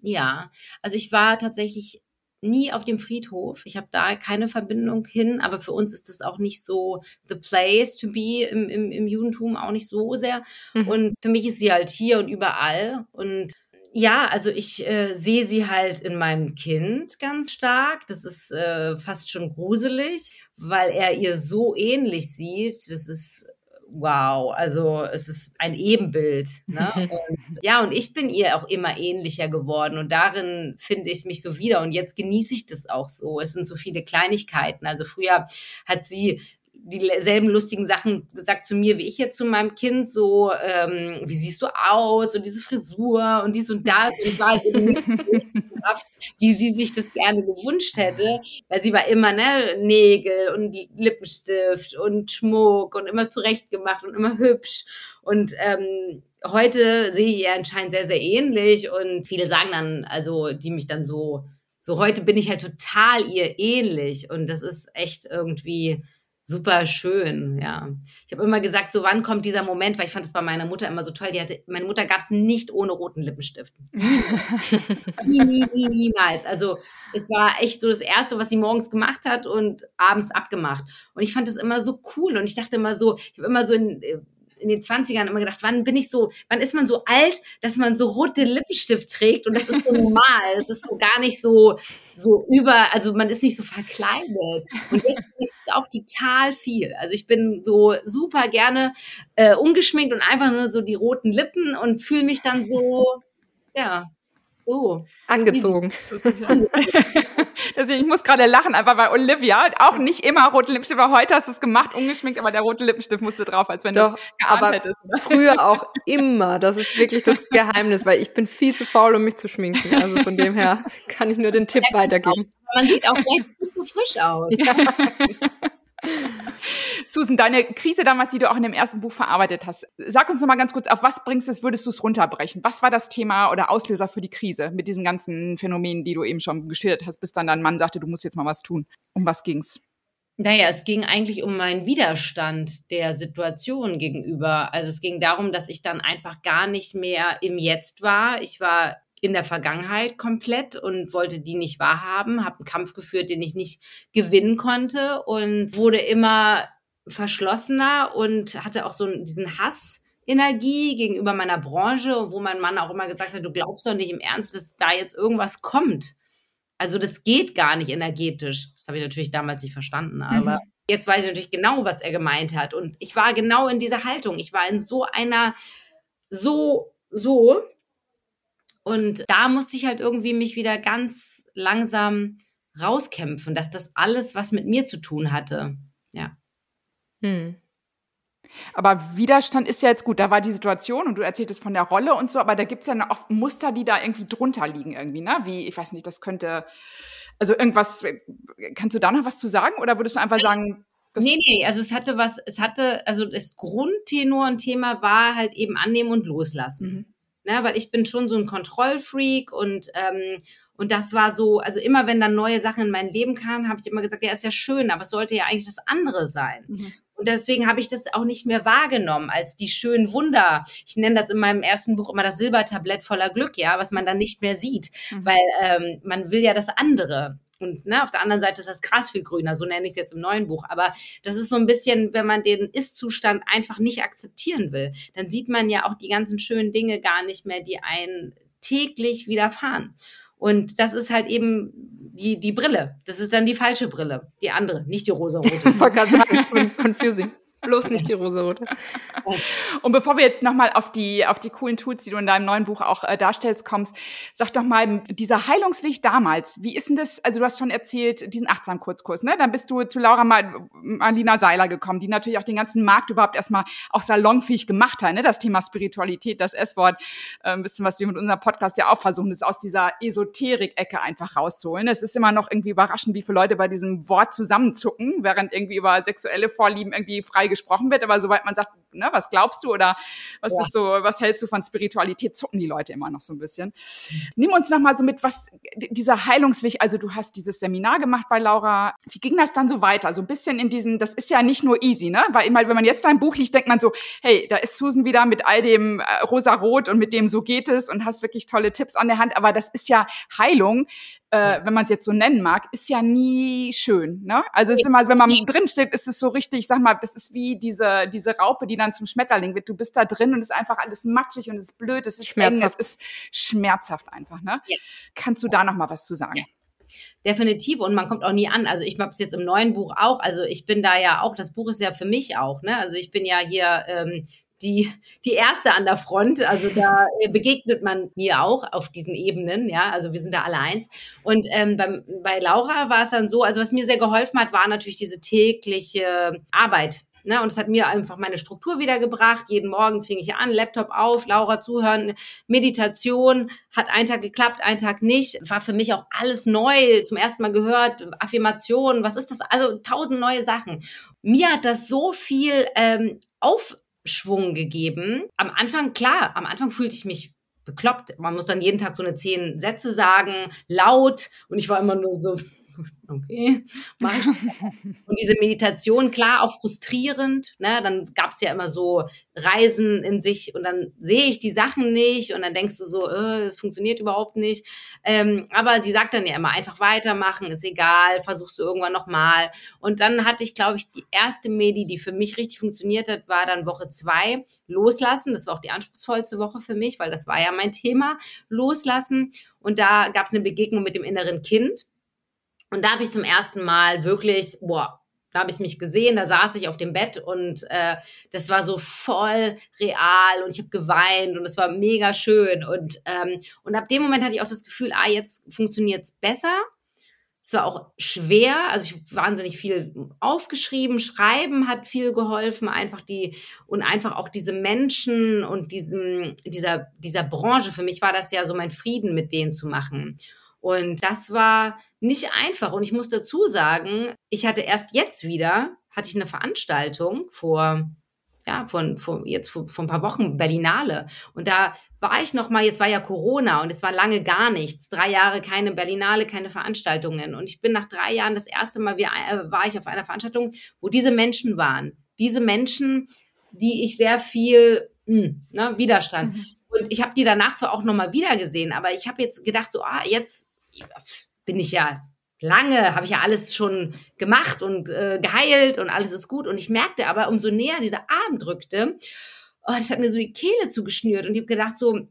Ja, also ich war tatsächlich nie auf dem Friedhof. Ich habe da keine Verbindung hin, aber für uns ist das auch nicht so the place to be im, im, im Judentum, auch nicht so sehr. Mhm. Und für mich ist sie halt hier und überall. Und ja, also ich äh, sehe sie halt in meinem Kind ganz stark. Das ist äh, fast schon gruselig, weil er ihr so ähnlich sieht. Das ist wow, also es ist ein Ebenbild. Ne? *laughs* Und, ja, und ich bin ihr auch immer ähnlicher geworden und darin finde ich mich so wieder und jetzt genieße ich das auch so. Es sind so viele Kleinigkeiten. Also früher hat sie dieselben lustigen Sachen gesagt zu mir, wie ich jetzt zu meinem Kind, so, ähm, wie siehst du aus? Und diese Frisur und dies und das. Und war halt eben nicht wie sie sich das gerne gewünscht hätte, weil sie war immer, ne, Nägel und Lippenstift und Schmuck und immer zurechtgemacht und immer hübsch. Und ähm, heute sehe ich ihr anscheinend sehr, sehr ähnlich. Und viele sagen dann, also die mich dann so, so heute bin ich halt total ihr ähnlich. Und das ist echt irgendwie super schön, ja. Ich habe immer gesagt, so wann kommt dieser Moment, weil ich fand es bei meiner Mutter immer so toll. Die hatte, meine Mutter gab es nicht ohne roten Lippenstift. *laughs* nie, nie, nie, niemals. Also es war echt so das Erste, was sie morgens gemacht hat und abends abgemacht. Und ich fand das immer so cool und ich dachte immer so, ich habe immer so in, in den 20ern immer gedacht, wann bin ich so, wann ist man so alt, dass man so rote Lippenstift trägt und das ist so normal. Es ist so gar nicht so, so über, also man ist nicht so verkleidet. Und jetzt bin ich auch total viel. Also ich bin so super gerne äh, ungeschminkt und einfach nur so die roten Lippen und fühle mich dann so, ja, so.
Angezogen.
Also *laughs* ich muss gerade lachen, einfach bei Olivia, auch nicht immer rote Lippenstift, aber heute hast du es gemacht, ungeschminkt, aber der rote Lippenstift musste drauf, als wenn du es geahnt hättest.
Früher auch immer. Das ist wirklich das Geheimnis, weil ich bin viel zu faul, um mich zu schminken. Also von dem her kann ich nur den Tipp weitergeben.
Man sieht auch gleich super frisch aus. Ja. *laughs* *laughs*
Susan, deine Krise damals, die du auch in dem ersten Buch verarbeitet hast, sag uns noch mal ganz kurz, auf was bringst du es, würdest du es runterbrechen? Was war das Thema oder Auslöser für die Krise mit diesen ganzen Phänomenen, die du eben schon geschildert hast, bis dann dein Mann sagte, du musst jetzt mal was tun? Um was ging's?
Naja, es ging eigentlich um meinen Widerstand der Situation gegenüber. Also es ging darum, dass ich dann einfach gar nicht mehr im Jetzt war. Ich war in der Vergangenheit komplett und wollte die nicht wahrhaben, habe einen Kampf geführt, den ich nicht gewinnen konnte und wurde immer verschlossener und hatte auch so diesen Hass Energie gegenüber meiner Branche, wo mein Mann auch immer gesagt hat, du glaubst doch nicht im Ernst, dass da jetzt irgendwas kommt. Also das geht gar nicht energetisch. Das habe ich natürlich damals nicht verstanden, mhm. aber mhm. jetzt weiß ich natürlich genau, was er gemeint hat. Und ich war genau in dieser Haltung. Ich war in so einer, so, so, und da musste ich halt irgendwie mich wieder ganz langsam rauskämpfen, dass das alles was mit mir zu tun hatte. Ja. Hm.
Aber Widerstand ist ja jetzt gut, da war die Situation und du erzähltest von der Rolle und so, aber da gibt es ja oft Muster, die da irgendwie drunter liegen irgendwie, ne? Wie, ich weiß nicht, das könnte, also irgendwas, kannst du da noch was zu sagen oder würdest du einfach sagen,
das nee, nee, also es hatte was, es hatte, also das Grundtenor und Thema war halt eben annehmen und loslassen. Mhm ne, weil ich bin schon so ein Kontrollfreak und ähm, und das war so, also immer wenn dann neue Sachen in mein Leben kamen, habe ich immer gesagt, ja, ist ja schön, aber es sollte ja eigentlich das andere sein. Mhm. Und deswegen habe ich das auch nicht mehr wahrgenommen als die schönen Wunder. Ich nenne das in meinem ersten Buch immer das Silbertablett voller Glück, ja, was man dann nicht mehr sieht, mhm. weil ähm, man will ja das andere. Und ne, auf der anderen Seite ist das krass viel grüner, so nenne ich es jetzt im neuen Buch. Aber das ist so ein bisschen, wenn man den Ist-Zustand einfach nicht akzeptieren will, dann sieht man ja auch die ganzen schönen Dinge gar nicht mehr, die einen täglich widerfahren. Und das ist halt eben die, die Brille. Das ist dann die falsche Brille. Die andere, nicht die rosa-rote. *laughs*
ich wollte gerade sagen, confusing. Bloß nicht die rosarote.
Und bevor wir jetzt nochmal auf die, auf die coolen Tools, die du in deinem neuen Buch auch äh, darstellst, kommst, sag doch mal, dieser Heilungsweg damals, wie ist denn das, also du hast schon erzählt, diesen Achtsam-Kurzkurs, ne? Dann bist du zu Laura Mal, Marlina Seiler gekommen, die natürlich auch den ganzen Markt überhaupt erstmal auch salonfähig gemacht hat, ne? Das Thema Spiritualität, das S-Wort, äh, ein bisschen, was wir mit unserem Podcast ja auch versuchen, das aus dieser Esoterik-Ecke einfach rauszuholen. Es ist immer noch irgendwie überraschend, wie viele Leute bei diesem Wort zusammenzucken, während irgendwie über sexuelle Vorlieben irgendwie frei gesprochen wird, aber sobald man sagt, ne, was glaubst du oder was ja. ist so, was hältst du von Spiritualität, zucken die Leute immer noch so ein bisschen. Nimm uns noch mal so mit, was dieser Heilungsweg, also du hast dieses Seminar gemacht bei Laura. Wie ging das dann so weiter? So ein bisschen in diesen, das ist ja nicht nur easy, ne? Weil immer, wenn man jetzt dein Buch liest, denkt man so, hey, da ist Susan wieder mit all dem äh, rosa-rot und mit dem so geht es und hast wirklich tolle Tipps an der Hand, aber das ist ja Heilung äh, wenn man es jetzt so nennen mag, ist ja nie schön. Ne? Also es ist immer, wenn man drin steht, ist es so richtig, ich sag mal, das ist wie diese, diese Raupe, die dann zum Schmetterling wird. Du bist da drin und es ist einfach alles matschig und es ist blöd, es ist schmerzhaft. Eng, es ist schmerzhaft einfach. Ne? Ja. Kannst du da noch mal was zu sagen? Ja
definitiv und man kommt auch nie an. Also ich habe es jetzt im neuen Buch auch. Also ich bin da ja auch. Das Buch ist ja für mich auch. Ne? Also ich bin ja hier ähm, die, die erste an der Front. Also da äh, begegnet man mir auch auf diesen Ebenen, ja. Also wir sind da alle eins. Und ähm, beim, bei Laura war es dann so, also was mir sehr geholfen hat, war natürlich diese tägliche Arbeit. Ne, und es hat mir einfach meine Struktur wiedergebracht. Jeden Morgen fing ich an, Laptop auf, Laura zuhören, Meditation, hat einen Tag geklappt, einen Tag nicht. War für mich auch alles neu, zum ersten Mal gehört, Affirmationen, was ist das? Also tausend neue Sachen. Mir hat das so viel ähm, auf, Schwung gegeben. Am Anfang, klar, am Anfang fühlte ich mich bekloppt. Man muss dann jeden Tag so eine zehn Sätze sagen, laut. Und ich war immer nur so, *laughs* okay, mach ich. *laughs* Und diese Meditation, klar, auch frustrierend. Ne? Dann gab es ja immer so Reisen in sich und dann sehe ich die Sachen nicht und dann denkst du so, äh, es funktioniert überhaupt nicht. Ähm, aber sie sagt dann ja immer, einfach weitermachen, ist egal, versuchst du irgendwann nochmal. Und dann hatte ich, glaube ich, die erste Medi, die für mich richtig funktioniert hat, war dann Woche zwei, loslassen. Das war auch die anspruchsvollste Woche für mich, weil das war ja mein Thema, loslassen. Und da gab es eine Begegnung mit dem inneren Kind. Und da habe ich zum ersten Mal wirklich, boah, da habe ich mich gesehen, da saß ich auf dem Bett und äh, das war so voll real und ich habe geweint und es war mega schön. Und, ähm, und ab dem Moment hatte ich auch das Gefühl, ah, jetzt funktioniert es besser. Es war auch schwer, also ich habe wahnsinnig viel aufgeschrieben, schreiben hat viel geholfen, einfach die und einfach auch diese Menschen und diesem dieser dieser Branche. Für mich war das ja so mein Frieden mit denen zu machen. Und das war nicht einfach. Und ich muss dazu sagen, ich hatte erst jetzt wieder, hatte ich eine Veranstaltung vor ja, von, von jetzt vor, vor ein paar Wochen Berlinale. Und da war ich noch mal, jetzt war ja Corona und es war lange gar nichts. Drei Jahre keine Berlinale, keine Veranstaltungen. Und ich bin nach drei Jahren das erste Mal wieder, äh, war ich auf einer Veranstaltung, wo diese Menschen waren. Diese Menschen, die ich sehr viel mh, hm, ne, Widerstand. Mhm. Und ich habe die danach zwar auch noch mal wieder gesehen, aber ich habe jetzt gedacht, so, ah, jetzt bin ich ja lange, habe ich ja alles schon gemacht und äh, geheilt und alles ist gut. Und ich merkte aber, umso näher dieser Abend rückte, oh, das hat mir so die Kehle zugeschnürt. Und ich habe gedacht, so,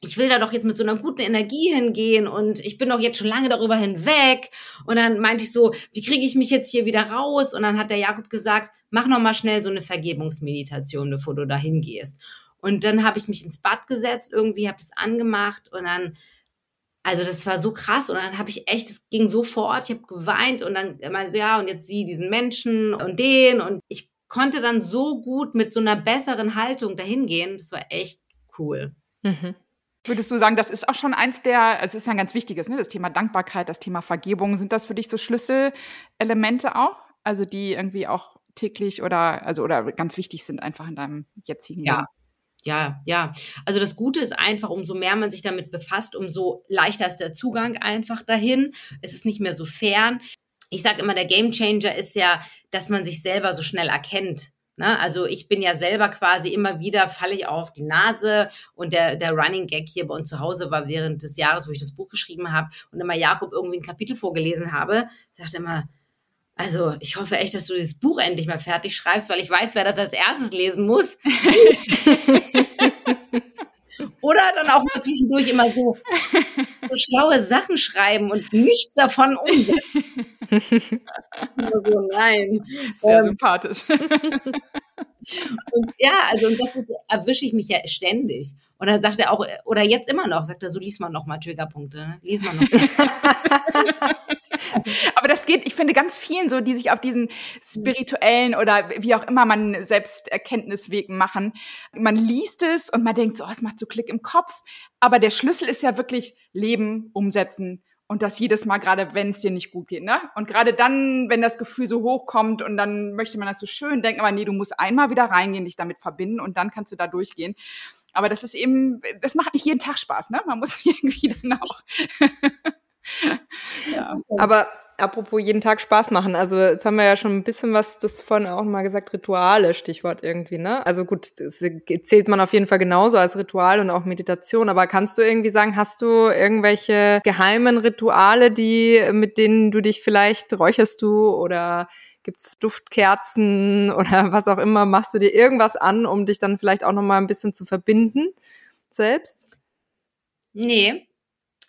ich will da doch jetzt mit so einer guten Energie hingehen und ich bin doch jetzt schon lange darüber hinweg. Und dann meinte ich so, wie kriege ich mich jetzt hier wieder raus? Und dann hat der Jakob gesagt, mach noch mal schnell so eine Vergebungsmeditation, bevor du da hingehst. Und dann habe ich mich ins Bad gesetzt, irgendwie habe es angemacht und dann also das war so krass und dann habe ich echt, es ging sofort, ich habe geweint und dann meinte so, ja, und jetzt sieh diesen Menschen und den und ich konnte dann so gut mit so einer besseren Haltung dahin gehen. Das war echt cool.
Mhm. Würdest du sagen, das ist auch schon eins der, also es ist ja ein ganz wichtiges, ne? das Thema Dankbarkeit, das Thema Vergebung. Sind das für dich so Schlüsselelemente auch? Also die irgendwie auch täglich oder, also oder ganz wichtig sind einfach in deinem jetzigen
ja. Leben? Ja, ja. Also das Gute ist einfach, umso mehr man sich damit befasst, umso leichter ist der Zugang einfach dahin. Es ist nicht mehr so fern. Ich sage immer, der Gamechanger ist ja, dass man sich selber so schnell erkennt. Ne? Also ich bin ja selber quasi immer wieder, falle ich auf die Nase und der, der Running Gag hier bei uns zu Hause war während des Jahres, wo ich das Buch geschrieben habe und immer Jakob irgendwie ein Kapitel vorgelesen habe, sagt er immer, also ich hoffe echt, dass du dieses Buch endlich mal fertig schreibst, weil ich weiß, wer das als erstes lesen muss. *laughs* Oder dann auch mal zwischendurch immer so, so schlaue Sachen schreiben und nichts davon umsetzen.
so, nein. Sehr ähm, sympathisch. *laughs*
Und ja, also und das ist, erwische ich mich ja ständig. Und dann sagt er auch, oder jetzt immer noch, sagt er so, lies mal noch mal Triggerpunkte, ne? lies mal noch. *laughs* *laughs*
Aber das geht, ich finde, ganz vielen so, die sich auf diesen spirituellen oder wie auch immer man Selbsterkenntnisweg machen. Man liest es und man denkt so, oh, es macht so Klick im Kopf. Aber der Schlüssel ist ja wirklich Leben, umsetzen. Und das jedes Mal, gerade wenn es dir nicht gut geht, ne? Und gerade dann, wenn das Gefühl so hochkommt und dann möchte man das so schön denken, aber nee, du musst einmal wieder reingehen, dich damit verbinden und dann kannst du da durchgehen. Aber das ist eben, das macht nicht jeden Tag Spaß, ne? Man muss *laughs* irgendwie dann auch *laughs*
ja. Aber apropos jeden Tag Spaß machen, also jetzt haben wir ja schon ein bisschen was, das vorhin auch mal gesagt, Rituale, Stichwort irgendwie, ne? Also gut, das zählt man auf jeden Fall genauso als Ritual und auch Meditation, aber kannst du irgendwie sagen, hast du irgendwelche geheimen Rituale, die, mit denen du dich vielleicht räucherst du oder gibt's Duftkerzen *laughs* oder was auch immer, machst du dir irgendwas an, um dich dann vielleicht auch nochmal ein bisschen zu verbinden selbst?
Nee.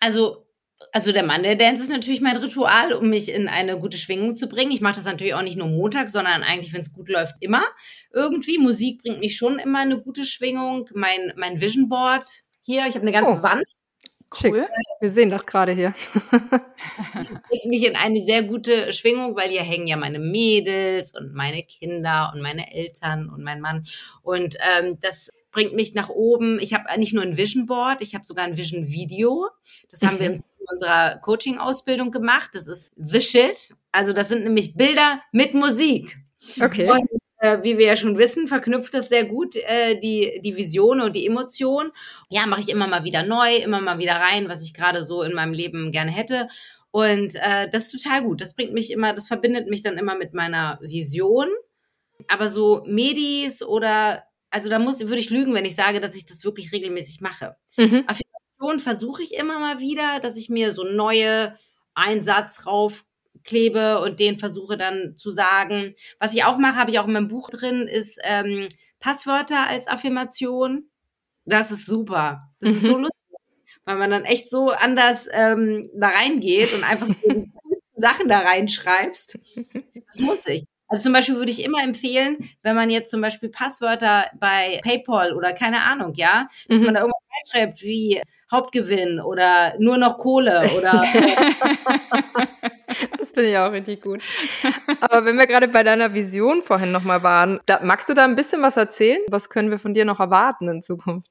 Also also der Monday Dance ist natürlich mein Ritual, um mich in eine gute Schwingung zu bringen. Ich mache das natürlich auch nicht nur Montag, sondern eigentlich, wenn es gut läuft, immer irgendwie. Musik bringt mich schon immer eine gute Schwingung. Mein, mein Vision Board hier, ich habe eine ganze oh. Wand.
Cool. Schick. Wir sehen das gerade hier. *laughs*
bringt mich in eine sehr gute Schwingung, weil hier hängen ja meine Mädels und meine Kinder und meine Eltern und mein Mann. Und ähm, das bringt mich nach oben. Ich habe nicht nur ein Vision Board, ich habe sogar ein Vision Video. Das haben wir in unserer Coaching-Ausbildung gemacht. Das ist The Shit. Also das sind nämlich Bilder mit Musik.
Okay.
Und äh, wie wir ja schon wissen, verknüpft das sehr gut äh, die, die Vision und die Emotion. Ja, mache ich immer mal wieder neu, immer mal wieder rein, was ich gerade so in meinem Leben gerne hätte. Und äh, das ist total gut. Das bringt mich immer, das verbindet mich dann immer mit meiner Vision. Aber so Medis oder, also da muss, würde ich lügen, wenn ich sage, dass ich das wirklich regelmäßig mache. Mhm. Affirmation versuche ich immer mal wieder, dass ich mir so neue Einsatz raufklebe und den versuche dann zu sagen. Was ich auch mache, habe ich auch in meinem Buch drin, ist ähm, Passwörter als Affirmation. Das ist super. Das mhm. ist so mhm. lustig weil man dann echt so anders ähm, da reingeht und einfach *laughs* Sachen da reinschreibst. Das lohnt sich. Also zum Beispiel würde ich immer empfehlen, wenn man jetzt zum Beispiel Passwörter bei PayPal oder keine Ahnung, ja, dass mhm. man da irgendwas reinschreibt wie Hauptgewinn oder nur noch Kohle oder. *laughs*
das finde ich auch richtig gut. Aber wenn wir gerade bei deiner Vision vorhin nochmal waren, da, magst du da ein bisschen was erzählen? Was können wir von dir noch erwarten in Zukunft?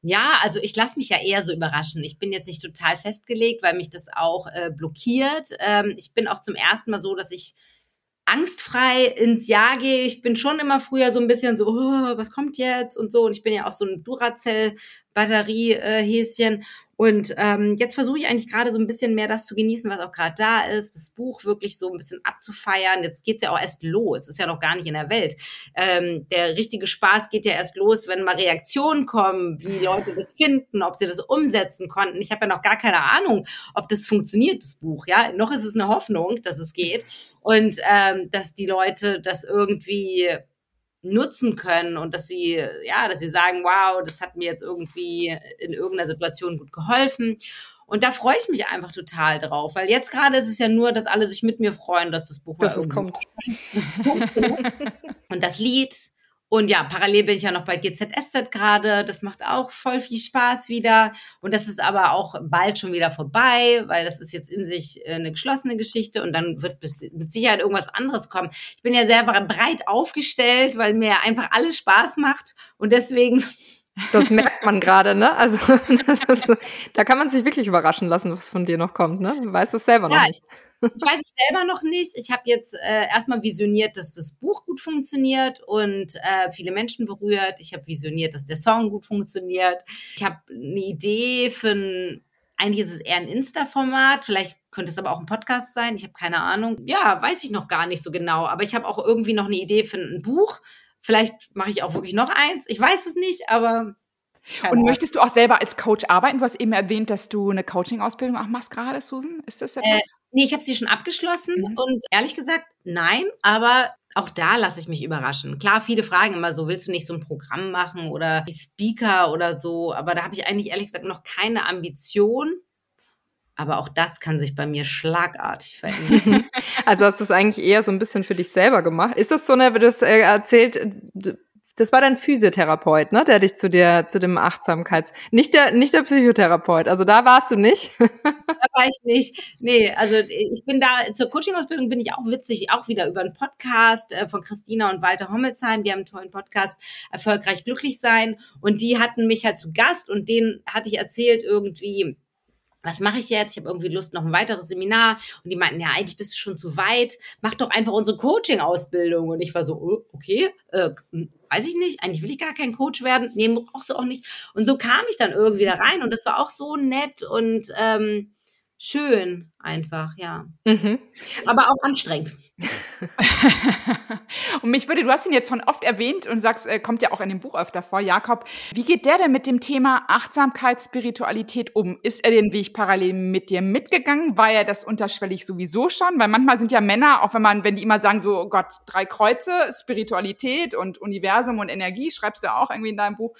Ja, also ich lasse mich ja eher so überraschen. Ich bin jetzt nicht total festgelegt, weil mich das auch äh, blockiert. Ähm, ich bin auch zum ersten Mal so, dass ich angstfrei ins Jahr gehe. Ich bin schon immer früher so ein bisschen so, oh, was kommt jetzt und so. Und ich bin ja auch so ein Duracell-Batterie-Häschen. Und ähm, jetzt versuche ich eigentlich gerade so ein bisschen mehr das zu genießen, was auch gerade da ist, das Buch wirklich so ein bisschen abzufeiern. Jetzt geht's ja auch erst los, ist ja noch gar nicht in der Welt. Ähm, der richtige Spaß geht ja erst los, wenn mal Reaktionen kommen, wie Leute das finden, ob sie das umsetzen konnten. Ich habe ja noch gar keine Ahnung, ob das funktioniert, das Buch. Ja, noch ist es eine Hoffnung, dass es geht und ähm, dass die Leute das irgendwie nutzen können und dass sie, ja, dass sie sagen, wow, das hat mir jetzt irgendwie in irgendeiner Situation gut geholfen. Und da freue ich mich einfach total drauf, weil jetzt gerade ist es ja nur, dass alle sich mit mir freuen, dass das Buch
dass es kommt. *laughs*
und das Lied und ja, parallel bin ich ja noch bei GZSZ gerade. Das macht auch voll viel Spaß wieder. Und das ist aber auch bald schon wieder vorbei, weil das ist jetzt in sich äh, eine geschlossene Geschichte und dann wird mit Sicherheit irgendwas anderes kommen. Ich bin ja sehr breit aufgestellt, weil mir einfach alles Spaß macht und deswegen *laughs*
das merkt man gerade, ne? Also *laughs* ist, da kann man sich wirklich überraschen lassen, was von dir noch kommt, ne? Du weißt es selber ja, noch nicht.
Ich weiß es selber noch nicht. Ich habe jetzt äh, erstmal visioniert, dass das Buch gut funktioniert und äh, viele Menschen berührt. Ich habe visioniert, dass der Song gut funktioniert. Ich habe eine Idee für ein, eigentlich ist es eher ein Insta-Format, vielleicht könnte es aber auch ein Podcast sein. Ich habe keine Ahnung. Ja, weiß ich noch gar nicht so genau. Aber ich habe auch irgendwie noch eine Idee für ein Buch. Vielleicht mache ich auch wirklich noch eins. Ich weiß es nicht, aber
keine und möchtest du auch selber als Coach arbeiten? Du hast eben erwähnt, dass du eine Coaching-Ausbildung auch machst gerade, Susan. Ist das etwas? Äh,
nee, ich habe sie schon abgeschlossen mhm. und ehrlich gesagt, nein, aber auch da lasse ich mich überraschen. Klar, viele fragen immer so, willst du nicht so ein Programm machen oder wie Speaker oder so, aber da habe ich eigentlich ehrlich gesagt noch keine Ambition. Aber auch das kann sich bei mir schlagartig verändern. *laughs*
also hast du es eigentlich eher so ein bisschen für dich selber gemacht. Ist das so, ne, wie du es äh, erzählt, das war dein Physiotherapeut, ne, der dich zu dir, zu dem Achtsamkeits, nicht der, nicht der Psychotherapeut. Also da warst du nicht. *laughs*
da war ich nicht. Nee, also ich bin da, zur Coaching-Ausbildung bin ich auch witzig, auch wieder über einen Podcast äh, von Christina und Walter Hommelsheim. Die haben einen tollen Podcast, Erfolgreich glücklich sein. Und die hatten mich halt zu Gast und denen hatte ich erzählt irgendwie, was mache ich jetzt? Ich habe irgendwie Lust noch ein weiteres Seminar. Und die meinten, ja, eigentlich bist du schon zu weit. Mach doch einfach unsere Coaching-Ausbildung. Und ich war so, oh, okay, äh, weiß ich nicht. Eigentlich will ich gar kein Coach werden. Nee, brauchst du auch nicht. Und so kam ich dann irgendwie da rein. Und das war auch so nett und ähm, schön einfach, ja. Mhm. Aber auch anstrengend. *laughs*
und mich würde, du hast ihn jetzt schon oft erwähnt und sagst, er kommt ja auch in dem Buch öfter vor, Jakob. Wie geht der denn mit dem Thema Achtsamkeit, Spiritualität um? Ist er den Weg parallel mit dir mitgegangen? War er das unterschwellig sowieso schon? Weil manchmal sind ja Männer, auch wenn man, wenn die immer sagen, so oh Gott, drei Kreuze, Spiritualität und Universum und Energie, schreibst du auch irgendwie in deinem Buch.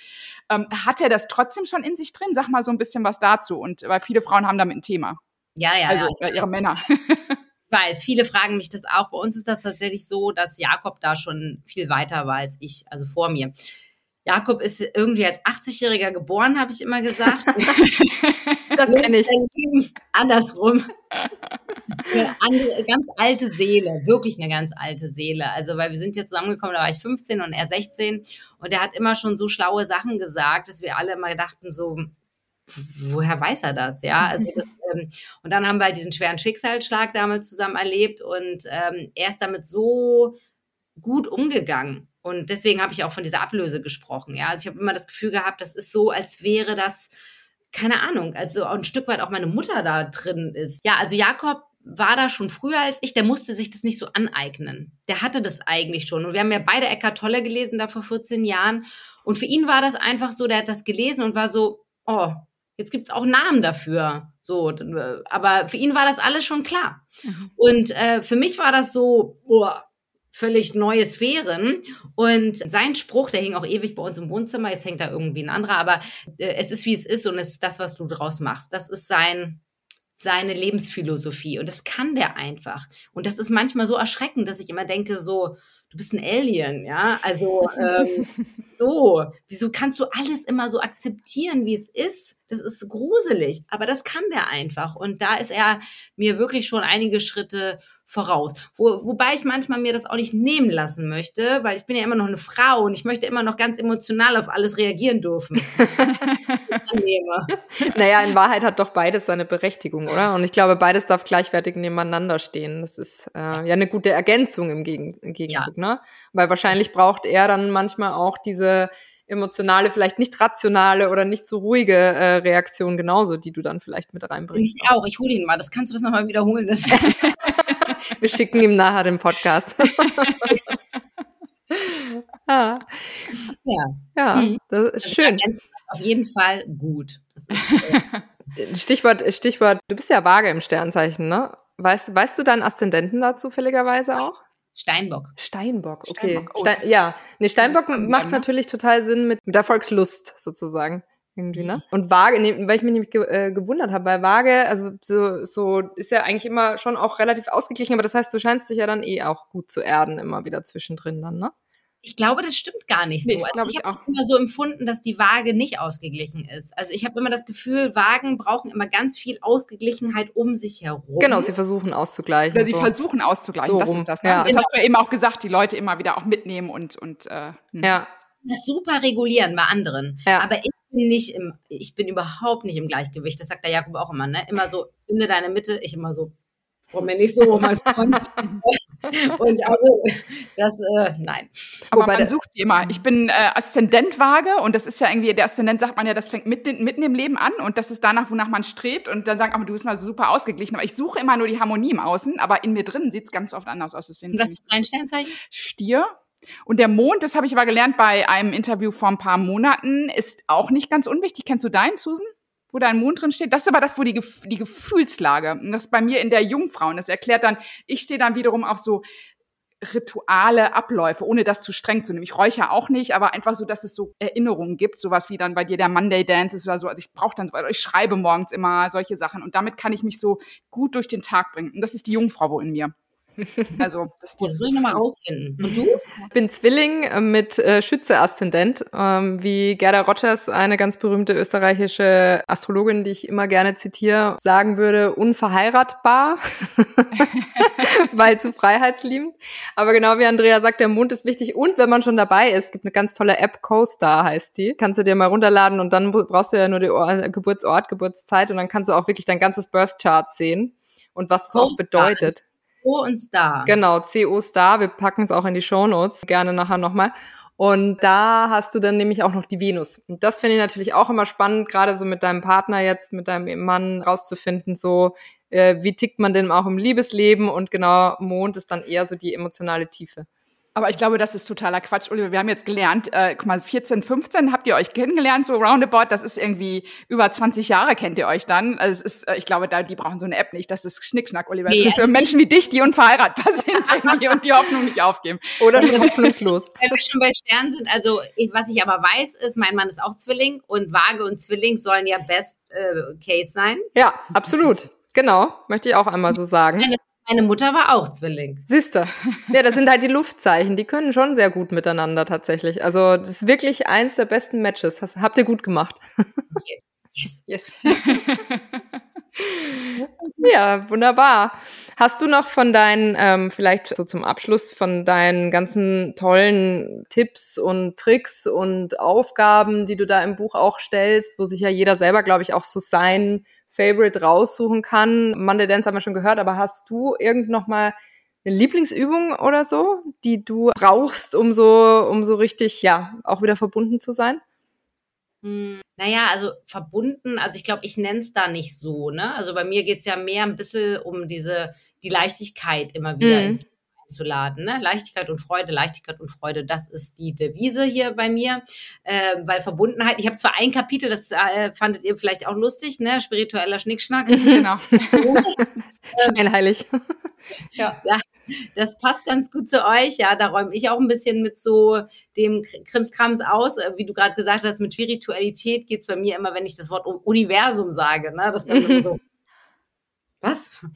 Ähm, hat er das trotzdem schon in sich drin? Sag mal so ein bisschen was dazu. Und weil viele Frauen haben damit ein Thema.
Ja, ja.
Also
ja,
ihre Männer.
Ich weiß, viele fragen mich das auch. Bei uns ist das tatsächlich so, dass Jakob da schon viel weiter war als ich, also vor mir. Jakob ist irgendwie als 80-Jähriger geboren, habe ich immer gesagt. *laughs*
das kenne ich.
Andersrum. Eine ganz alte Seele, wirklich eine ganz alte Seele. Also, weil wir sind hier zusammengekommen, da war ich 15 und er 16 und er hat immer schon so schlaue Sachen gesagt, dass wir alle immer dachten so, woher weiß er das? Ja, also *laughs* das, ähm, und dann haben wir halt diesen schweren Schicksalsschlag damals zusammen erlebt und ähm, er ist damit so gut umgegangen. Und deswegen habe ich auch von dieser Ablöse gesprochen. Ja, also ich habe immer das Gefühl gehabt, das ist so, als wäre das keine Ahnung, also ein Stück weit auch meine Mutter da drin ist. Ja, also Jakob war da schon früher als ich, der musste sich das nicht so aneignen. Der hatte das eigentlich schon. Und wir haben ja beide Eckart Tolle gelesen da vor 14 Jahren. Und für ihn war das einfach so, der hat das gelesen und war so, oh, jetzt gibt's auch Namen dafür. So, aber für ihn war das alles schon klar. Mhm. Und äh, für mich war das so, boah, völlig neue Sphären. Und sein Spruch, der hing auch ewig bei uns im Wohnzimmer, jetzt hängt da irgendwie ein anderer, aber äh, es ist wie es ist und es ist das, was du draus machst. Das ist sein seine Lebensphilosophie. Und das kann der einfach. Und das ist manchmal so erschreckend, dass ich immer denke, so, du bist ein Alien, ja. Also ähm, *laughs* so, wieso kannst du alles immer so akzeptieren, wie es ist? Das ist gruselig, aber das kann der einfach. Und da ist er mir wirklich schon einige Schritte voraus. Wo, wobei ich manchmal mir das auch nicht nehmen lassen möchte, weil ich bin ja immer noch eine Frau und ich möchte immer noch ganz emotional auf alles reagieren dürfen. *laughs*
naja, in Wahrheit hat doch beides seine Berechtigung, oder? Und ich glaube, beides darf gleichwertig nebeneinander stehen. Das ist äh, ja eine gute Ergänzung im, Gegen im Gegenzug, ja. ne? Weil wahrscheinlich braucht er dann manchmal auch diese emotionale, vielleicht nicht rationale oder nicht so ruhige äh, Reaktion genauso, die du dann vielleicht mit reinbringst.
Ich auch, ich hole ihn mal. Das kannst du das nochmal wiederholen. Das *laughs*
Wir schicken ihm nachher den Podcast. *laughs*
ah. Ja,
ja mhm. das ist schön.
Auf jeden Fall gut. Ist,
äh *laughs* Stichwort, Stichwort, du bist ja vage im Sternzeichen, ne? Weißt, weißt du deinen Aszendenten da zufälligerweise auch?
Steinbock.
Steinbock, okay. Steinbock. Oh, Stein, ja, nee, Steinbock macht ne? natürlich total Sinn mit, mit Erfolgslust sozusagen. Irgendwie, ne? Und Waage, nee, weil ich mich nämlich ge äh, gewundert habe, weil Waage, also so, so ist ja eigentlich immer schon auch relativ ausgeglichen, aber das heißt, du scheinst dich ja dann eh auch gut zu erden, immer wieder zwischendrin dann, ne?
Ich glaube, das stimmt gar nicht so. Nee, also ich, ich habe immer so empfunden, dass die Waage nicht ausgeglichen ist. Also ich habe immer das Gefühl, Wagen brauchen immer ganz viel Ausgeglichenheit um sich herum.
Genau, sie versuchen auszugleichen.
Oder sie so. versuchen auszugleichen, so das rum. ist das. Ne? Ja. Das hast du ja eben auch gesagt, die Leute immer wieder auch mitnehmen und und äh,
hm. ja.
Das super regulieren bei anderen. Ja. Aber ich bin nicht im, ich bin überhaupt nicht im Gleichgewicht. Das sagt der Jakob auch immer, ne? Immer so, finde deine Mitte, ich immer so, Warum mir nicht so, mein Freund. *laughs* und also, das, äh, nein.
Aber Wobei man sucht sie immer. Ich bin äh, Aszendent vage und das ist ja irgendwie, der Aszendent sagt man ja, das fängt mitten, mitten im Leben an und das ist danach, wonach man strebt und dann sagt man, du bist mal so super ausgeglichen. Aber ich suche immer nur die Harmonie im Außen, aber in mir drin sieht es ganz oft anders aus.
Deswegen und was ist dein Sternzeichen?
Stier. Und der Mond, das habe ich aber gelernt bei einem Interview vor ein paar Monaten, ist auch nicht ganz unwichtig. Kennst du deinen, Susan? Wo da ein Mond drin steht. Das ist aber das, wo die, die Gefühlslage. Und das bei mir in der Jungfrau. Und das erklärt dann, ich stehe dann wiederum auf so Rituale, Abläufe, ohne das zu streng zu nehmen. Ich räuchere auch nicht, aber einfach so, dass es so Erinnerungen gibt, sowas wie dann bei dir der Monday Dance ist oder so. Also ich brauche dann, ich schreibe morgens immer solche Sachen und damit kann ich mich so gut durch den Tag bringen. Und das ist die Jungfrau in mir.
Also, das, das soll ich nochmal rausfinden.
Und du? Ich bin Zwilling äh, mit äh, Schütze-Aszendent, ähm, wie Gerda Rogers, eine ganz berühmte österreichische Astrologin, die ich immer gerne zitiere, sagen würde, unverheiratbar, *laughs* weil zu freiheitsliebend. Aber genau wie Andrea sagt, der Mond ist wichtig. Und wenn man schon dabei ist, gibt eine ganz tolle App, CoStar heißt die. Kannst du dir mal runterladen und dann brauchst du ja nur den Geburtsort, Geburtszeit und dann kannst du auch wirklich dein ganzes Birth Chart sehen und was es auch bedeutet.
CO und Star.
Genau, CO Star. Wir packen es auch in die Show Notes. Gerne nachher nochmal. Und da hast du dann nämlich auch noch die Venus. Und das finde ich natürlich auch immer spannend, gerade so mit deinem Partner jetzt, mit deinem Mann rauszufinden, so äh, wie tickt man denn auch im Liebesleben und genau Mond ist dann eher so die emotionale Tiefe.
Aber ich glaube, das ist totaler Quatsch, Oliver. Wir haben jetzt gelernt, äh, guck mal, 14, 15 habt ihr euch kennengelernt, so roundabout. Das ist irgendwie über 20 Jahre kennt ihr euch dann. Also es ist, äh, ich glaube, da, die brauchen so eine App nicht. Das ist Schnickschnack, Oliver. Nee, das ist für Menschen wie dich, die unverheiratet sind *laughs* irgendwie und die Hoffnung nicht aufgeben.
Oder *laughs* hoffnungslos.
Wenn wir schon bei Sternen sind, also ich, was ich aber weiß, ist, mein Mann ist auch Zwilling und Waage und Zwilling sollen ja Best äh, Case sein.
Ja, absolut. Genau, möchte ich auch einmal so sagen.
Meine meine Mutter war auch Zwilling.
Siehste. Ja, das sind halt die Luftzeichen. Die können schon sehr gut miteinander tatsächlich. Also, das ist wirklich eins der besten Matches. Das habt ihr gut gemacht. Yes. Yes. ja, wunderbar. Hast du noch von deinen, ähm, vielleicht so zum Abschluss, von deinen ganzen tollen Tipps und Tricks und Aufgaben, die du da im Buch auch stellst, wo sich ja jeder selber, glaube ich, auch so sein Favorite raussuchen kann. Monday Dance haben wir schon gehört, aber hast du irgend noch mal eine Lieblingsübung oder so, die du brauchst, um so, um so richtig, ja, auch wieder verbunden zu sein?
Hm, naja, also verbunden, also ich glaube, ich nenne es da nicht so, ne? Also bei mir geht es ja mehr ein bisschen um diese, die Leichtigkeit immer wieder mhm. ins einzuladen. Ne? Leichtigkeit und Freude, Leichtigkeit und Freude, das ist die Devise hier bei mir. Äh, weil Verbundenheit, ich habe zwar ein Kapitel, das äh, fandet ihr vielleicht auch lustig, ne? Spiritueller Schnickschnack. *laughs*
genau. *laughs* Scheinheilig.
ja. ja, das passt ganz gut zu euch. Ja, da räume ich auch ein bisschen mit so dem Krimskrams aus. Äh, wie du gerade gesagt hast, mit Spiritualität geht's bei mir immer, wenn ich das Wort Universum sage. Ne? Das ist dann immer so was? *laughs*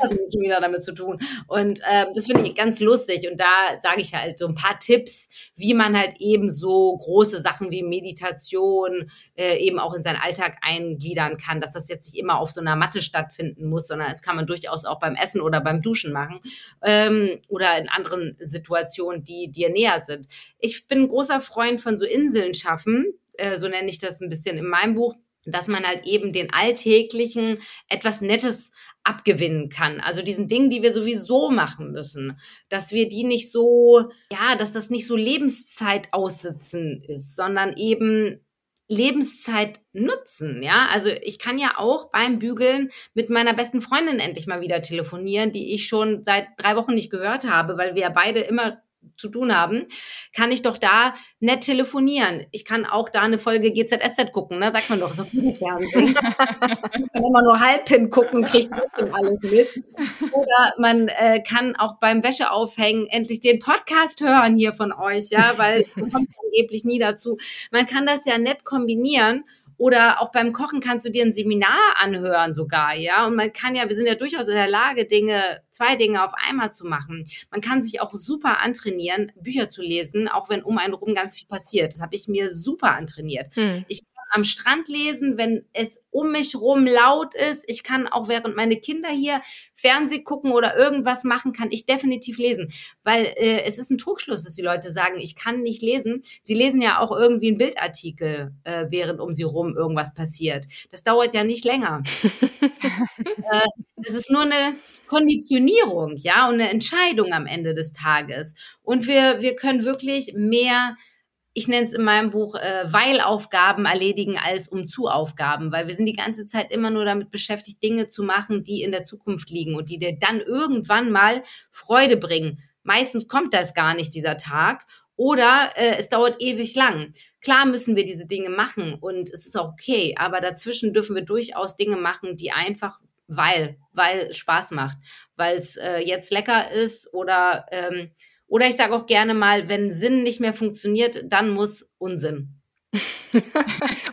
also schon wieder damit zu tun. Und ähm, das finde ich ganz lustig. Und da sage ich halt so ein paar Tipps, wie man halt eben so große Sachen wie Meditation äh, eben auch in seinen Alltag eingliedern kann, dass das jetzt nicht immer auf so einer Matte stattfinden muss, sondern das kann man durchaus auch beim Essen oder beim Duschen machen ähm, oder in anderen Situationen, die dir näher sind. Ich bin ein großer Freund von so Inseln schaffen, äh, so nenne ich das ein bisschen in meinem Buch dass man halt eben den alltäglichen etwas Nettes abgewinnen kann. Also diesen Dingen, die wir sowieso machen müssen, dass wir die nicht so, ja, dass das nicht so Lebenszeit aussitzen ist, sondern eben Lebenszeit nutzen, ja? Also ich kann ja auch beim Bügeln mit meiner besten Freundin endlich mal wieder telefonieren, die ich schon seit drei Wochen nicht gehört habe, weil wir beide immer zu tun haben, kann ich doch da nett telefonieren. Ich kann auch da eine Folge GZSZ gucken, ne? Sagt man doch, so gutes Fernsehen. *laughs* ich kann immer nur halb hingucken, kriegt trotzdem alles mit. Oder man äh, kann auch beim Wäscheaufhängen endlich den Podcast hören hier von euch, ja, weil *laughs* kommt angeblich nie dazu. Man kann das ja nett kombinieren oder auch beim Kochen kannst du dir ein Seminar anhören sogar, ja. Und man kann ja, wir sind ja durchaus in der Lage, Dinge, zwei Dinge auf einmal zu machen. Man kann sich auch super antrainieren, Bücher zu lesen, auch wenn um einen rum ganz viel passiert. Das habe ich mir super antrainiert. Hm. Ich kann am Strand lesen, wenn es um mich rum laut ist. Ich kann auch während meine Kinder hier Fernseh gucken oder irgendwas machen, kann ich definitiv lesen. Weil äh, es ist ein Trugschluss, dass die Leute sagen, ich kann nicht lesen. Sie lesen ja auch irgendwie einen Bildartikel, äh, während um sie rum irgendwas passiert. Das dauert ja nicht länger. *laughs* äh, es ist nur eine Konditionierung, ja, und eine Entscheidung am Ende des Tages. Und wir, wir können wirklich mehr ich nenne es in meinem Buch, äh, Weilaufgaben erledigen als um zu Aufgaben, weil wir sind die ganze Zeit immer nur damit beschäftigt, Dinge zu machen, die in der Zukunft liegen und die dir dann irgendwann mal Freude bringen. Meistens kommt das gar nicht, dieser Tag, oder äh, es dauert ewig lang. Klar müssen wir diese Dinge machen und es ist auch okay, aber dazwischen dürfen wir durchaus Dinge machen, die einfach weil, weil Spaß macht, weil es äh, jetzt lecker ist oder ähm, oder ich sage auch gerne mal, wenn Sinn nicht mehr funktioniert, dann muss Unsinn. *laughs*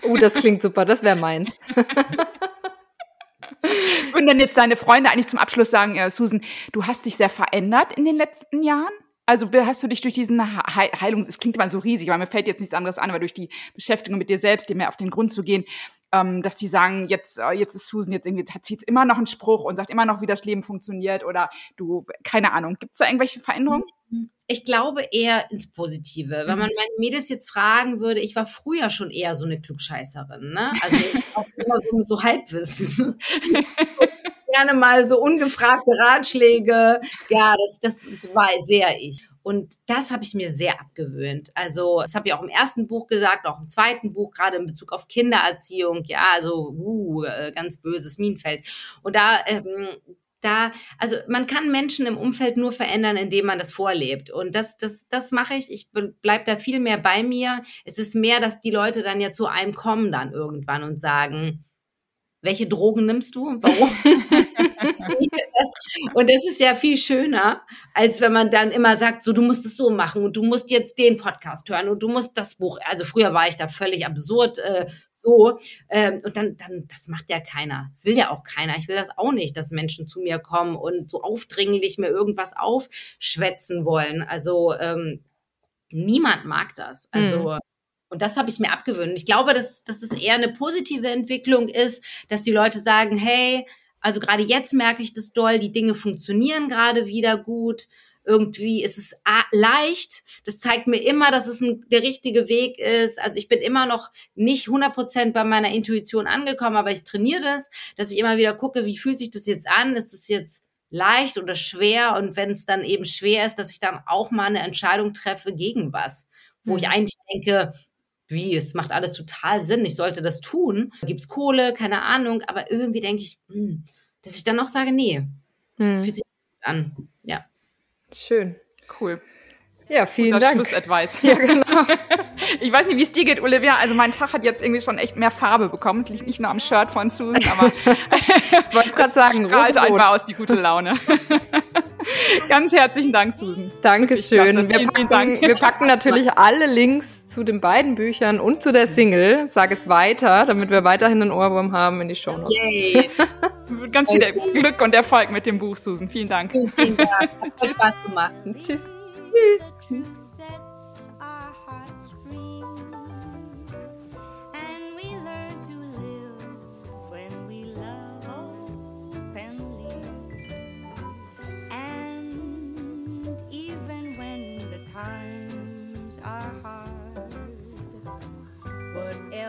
oh, das klingt super, das wäre meins. *laughs*
Würden denn jetzt deine Freunde eigentlich zum Abschluss sagen, äh, Susan, du hast dich sehr verändert in den letzten Jahren? Also hast du dich durch diesen Heilungs, es klingt immer so riesig, weil mir fällt jetzt nichts anderes an, aber durch die Beschäftigung mit dir selbst, dir mehr auf den Grund zu gehen, ähm, dass die sagen, jetzt, äh, jetzt ist Susan, jetzt irgendwie jetzt immer noch einen Spruch und sagt immer noch, wie das Leben funktioniert oder du, keine Ahnung. Gibt es da irgendwelche Veränderungen?
Ich glaube eher ins Positive. Wenn man mhm. meine Mädels jetzt fragen würde, ich war früher schon eher so eine Klugscheißerin, ne? Also auch immer so so Halbwissen. *laughs* gerne mal so ungefragte Ratschläge. Ja, das, das war sehr ich. Und das habe ich mir sehr abgewöhnt. Also, das habe ich auch im ersten Buch gesagt, auch im zweiten Buch, gerade in Bezug auf Kindererziehung. Ja, also, uh, ganz böses Minenfeld. Und da, ähm, da, also man kann Menschen im Umfeld nur verändern, indem man das vorlebt. Und das, das, das mache ich. Ich bleib da viel mehr bei mir. Es ist mehr, dass die Leute dann ja zu einem kommen dann irgendwann und sagen, welche Drogen nimmst du? Warum? *laughs* *laughs* und das ist ja viel schöner, als wenn man dann immer sagt, so du musst es so machen und du musst jetzt den Podcast hören und du musst das Buch. Also früher war ich da völlig absurd äh, so ähm, und dann, dann, das macht ja keiner. Das will ja auch keiner. Ich will das auch nicht, dass Menschen zu mir kommen und so aufdringlich mir irgendwas aufschwätzen wollen. Also ähm, niemand mag das. Also mhm. Und das habe ich mir abgewöhnt. Ich glaube, dass, dass es eher eine positive Entwicklung ist, dass die Leute sagen, hey, also gerade jetzt merke ich das doll, die Dinge funktionieren gerade wieder gut. Irgendwie ist es leicht. Das zeigt mir immer, dass es ein, der richtige Weg ist. Also ich bin immer noch nicht 100 Prozent bei meiner Intuition angekommen, aber ich trainiere das, dass ich immer wieder gucke, wie fühlt sich das jetzt an? Ist es jetzt leicht oder schwer? Und wenn es dann eben schwer ist, dass ich dann auch mal eine Entscheidung treffe gegen was, wo mhm. ich eigentlich denke, wie, es macht alles total Sinn, ich sollte das tun. Gibt's Kohle, keine Ahnung, aber irgendwie denke ich, hm, dass ich dann auch sage, nee, hm. fühlt sich an. Ja.
Schön.
Cool.
Ja, vielen Guter Dank.
Schlussadvice. *laughs* Ja, genau. *laughs* ich weiß nicht, wie es dir geht, Olivia. Also mein Tag hat jetzt irgendwie schon echt mehr Farbe bekommen. Es liegt nicht nur am Shirt von Susan, aber *laughs*
wollte gerade sagen,
strahlt einfach aus die gute Laune. *laughs* Ganz herzlichen Dank, Susan.
Dankeschön. Wir packen, Dank. wir packen natürlich *laughs* alle Links zu den beiden Büchern und zu der Single. Sag es weiter, damit wir weiterhin einen Ohrwurm haben in die Show Notes. Yay. *laughs*
Ganz viel Glück und Erfolg mit dem Buch, Susan. Vielen Dank.
Vielen, vielen Dank. Hat Spaß gemacht.
Tschüss. Tschüss.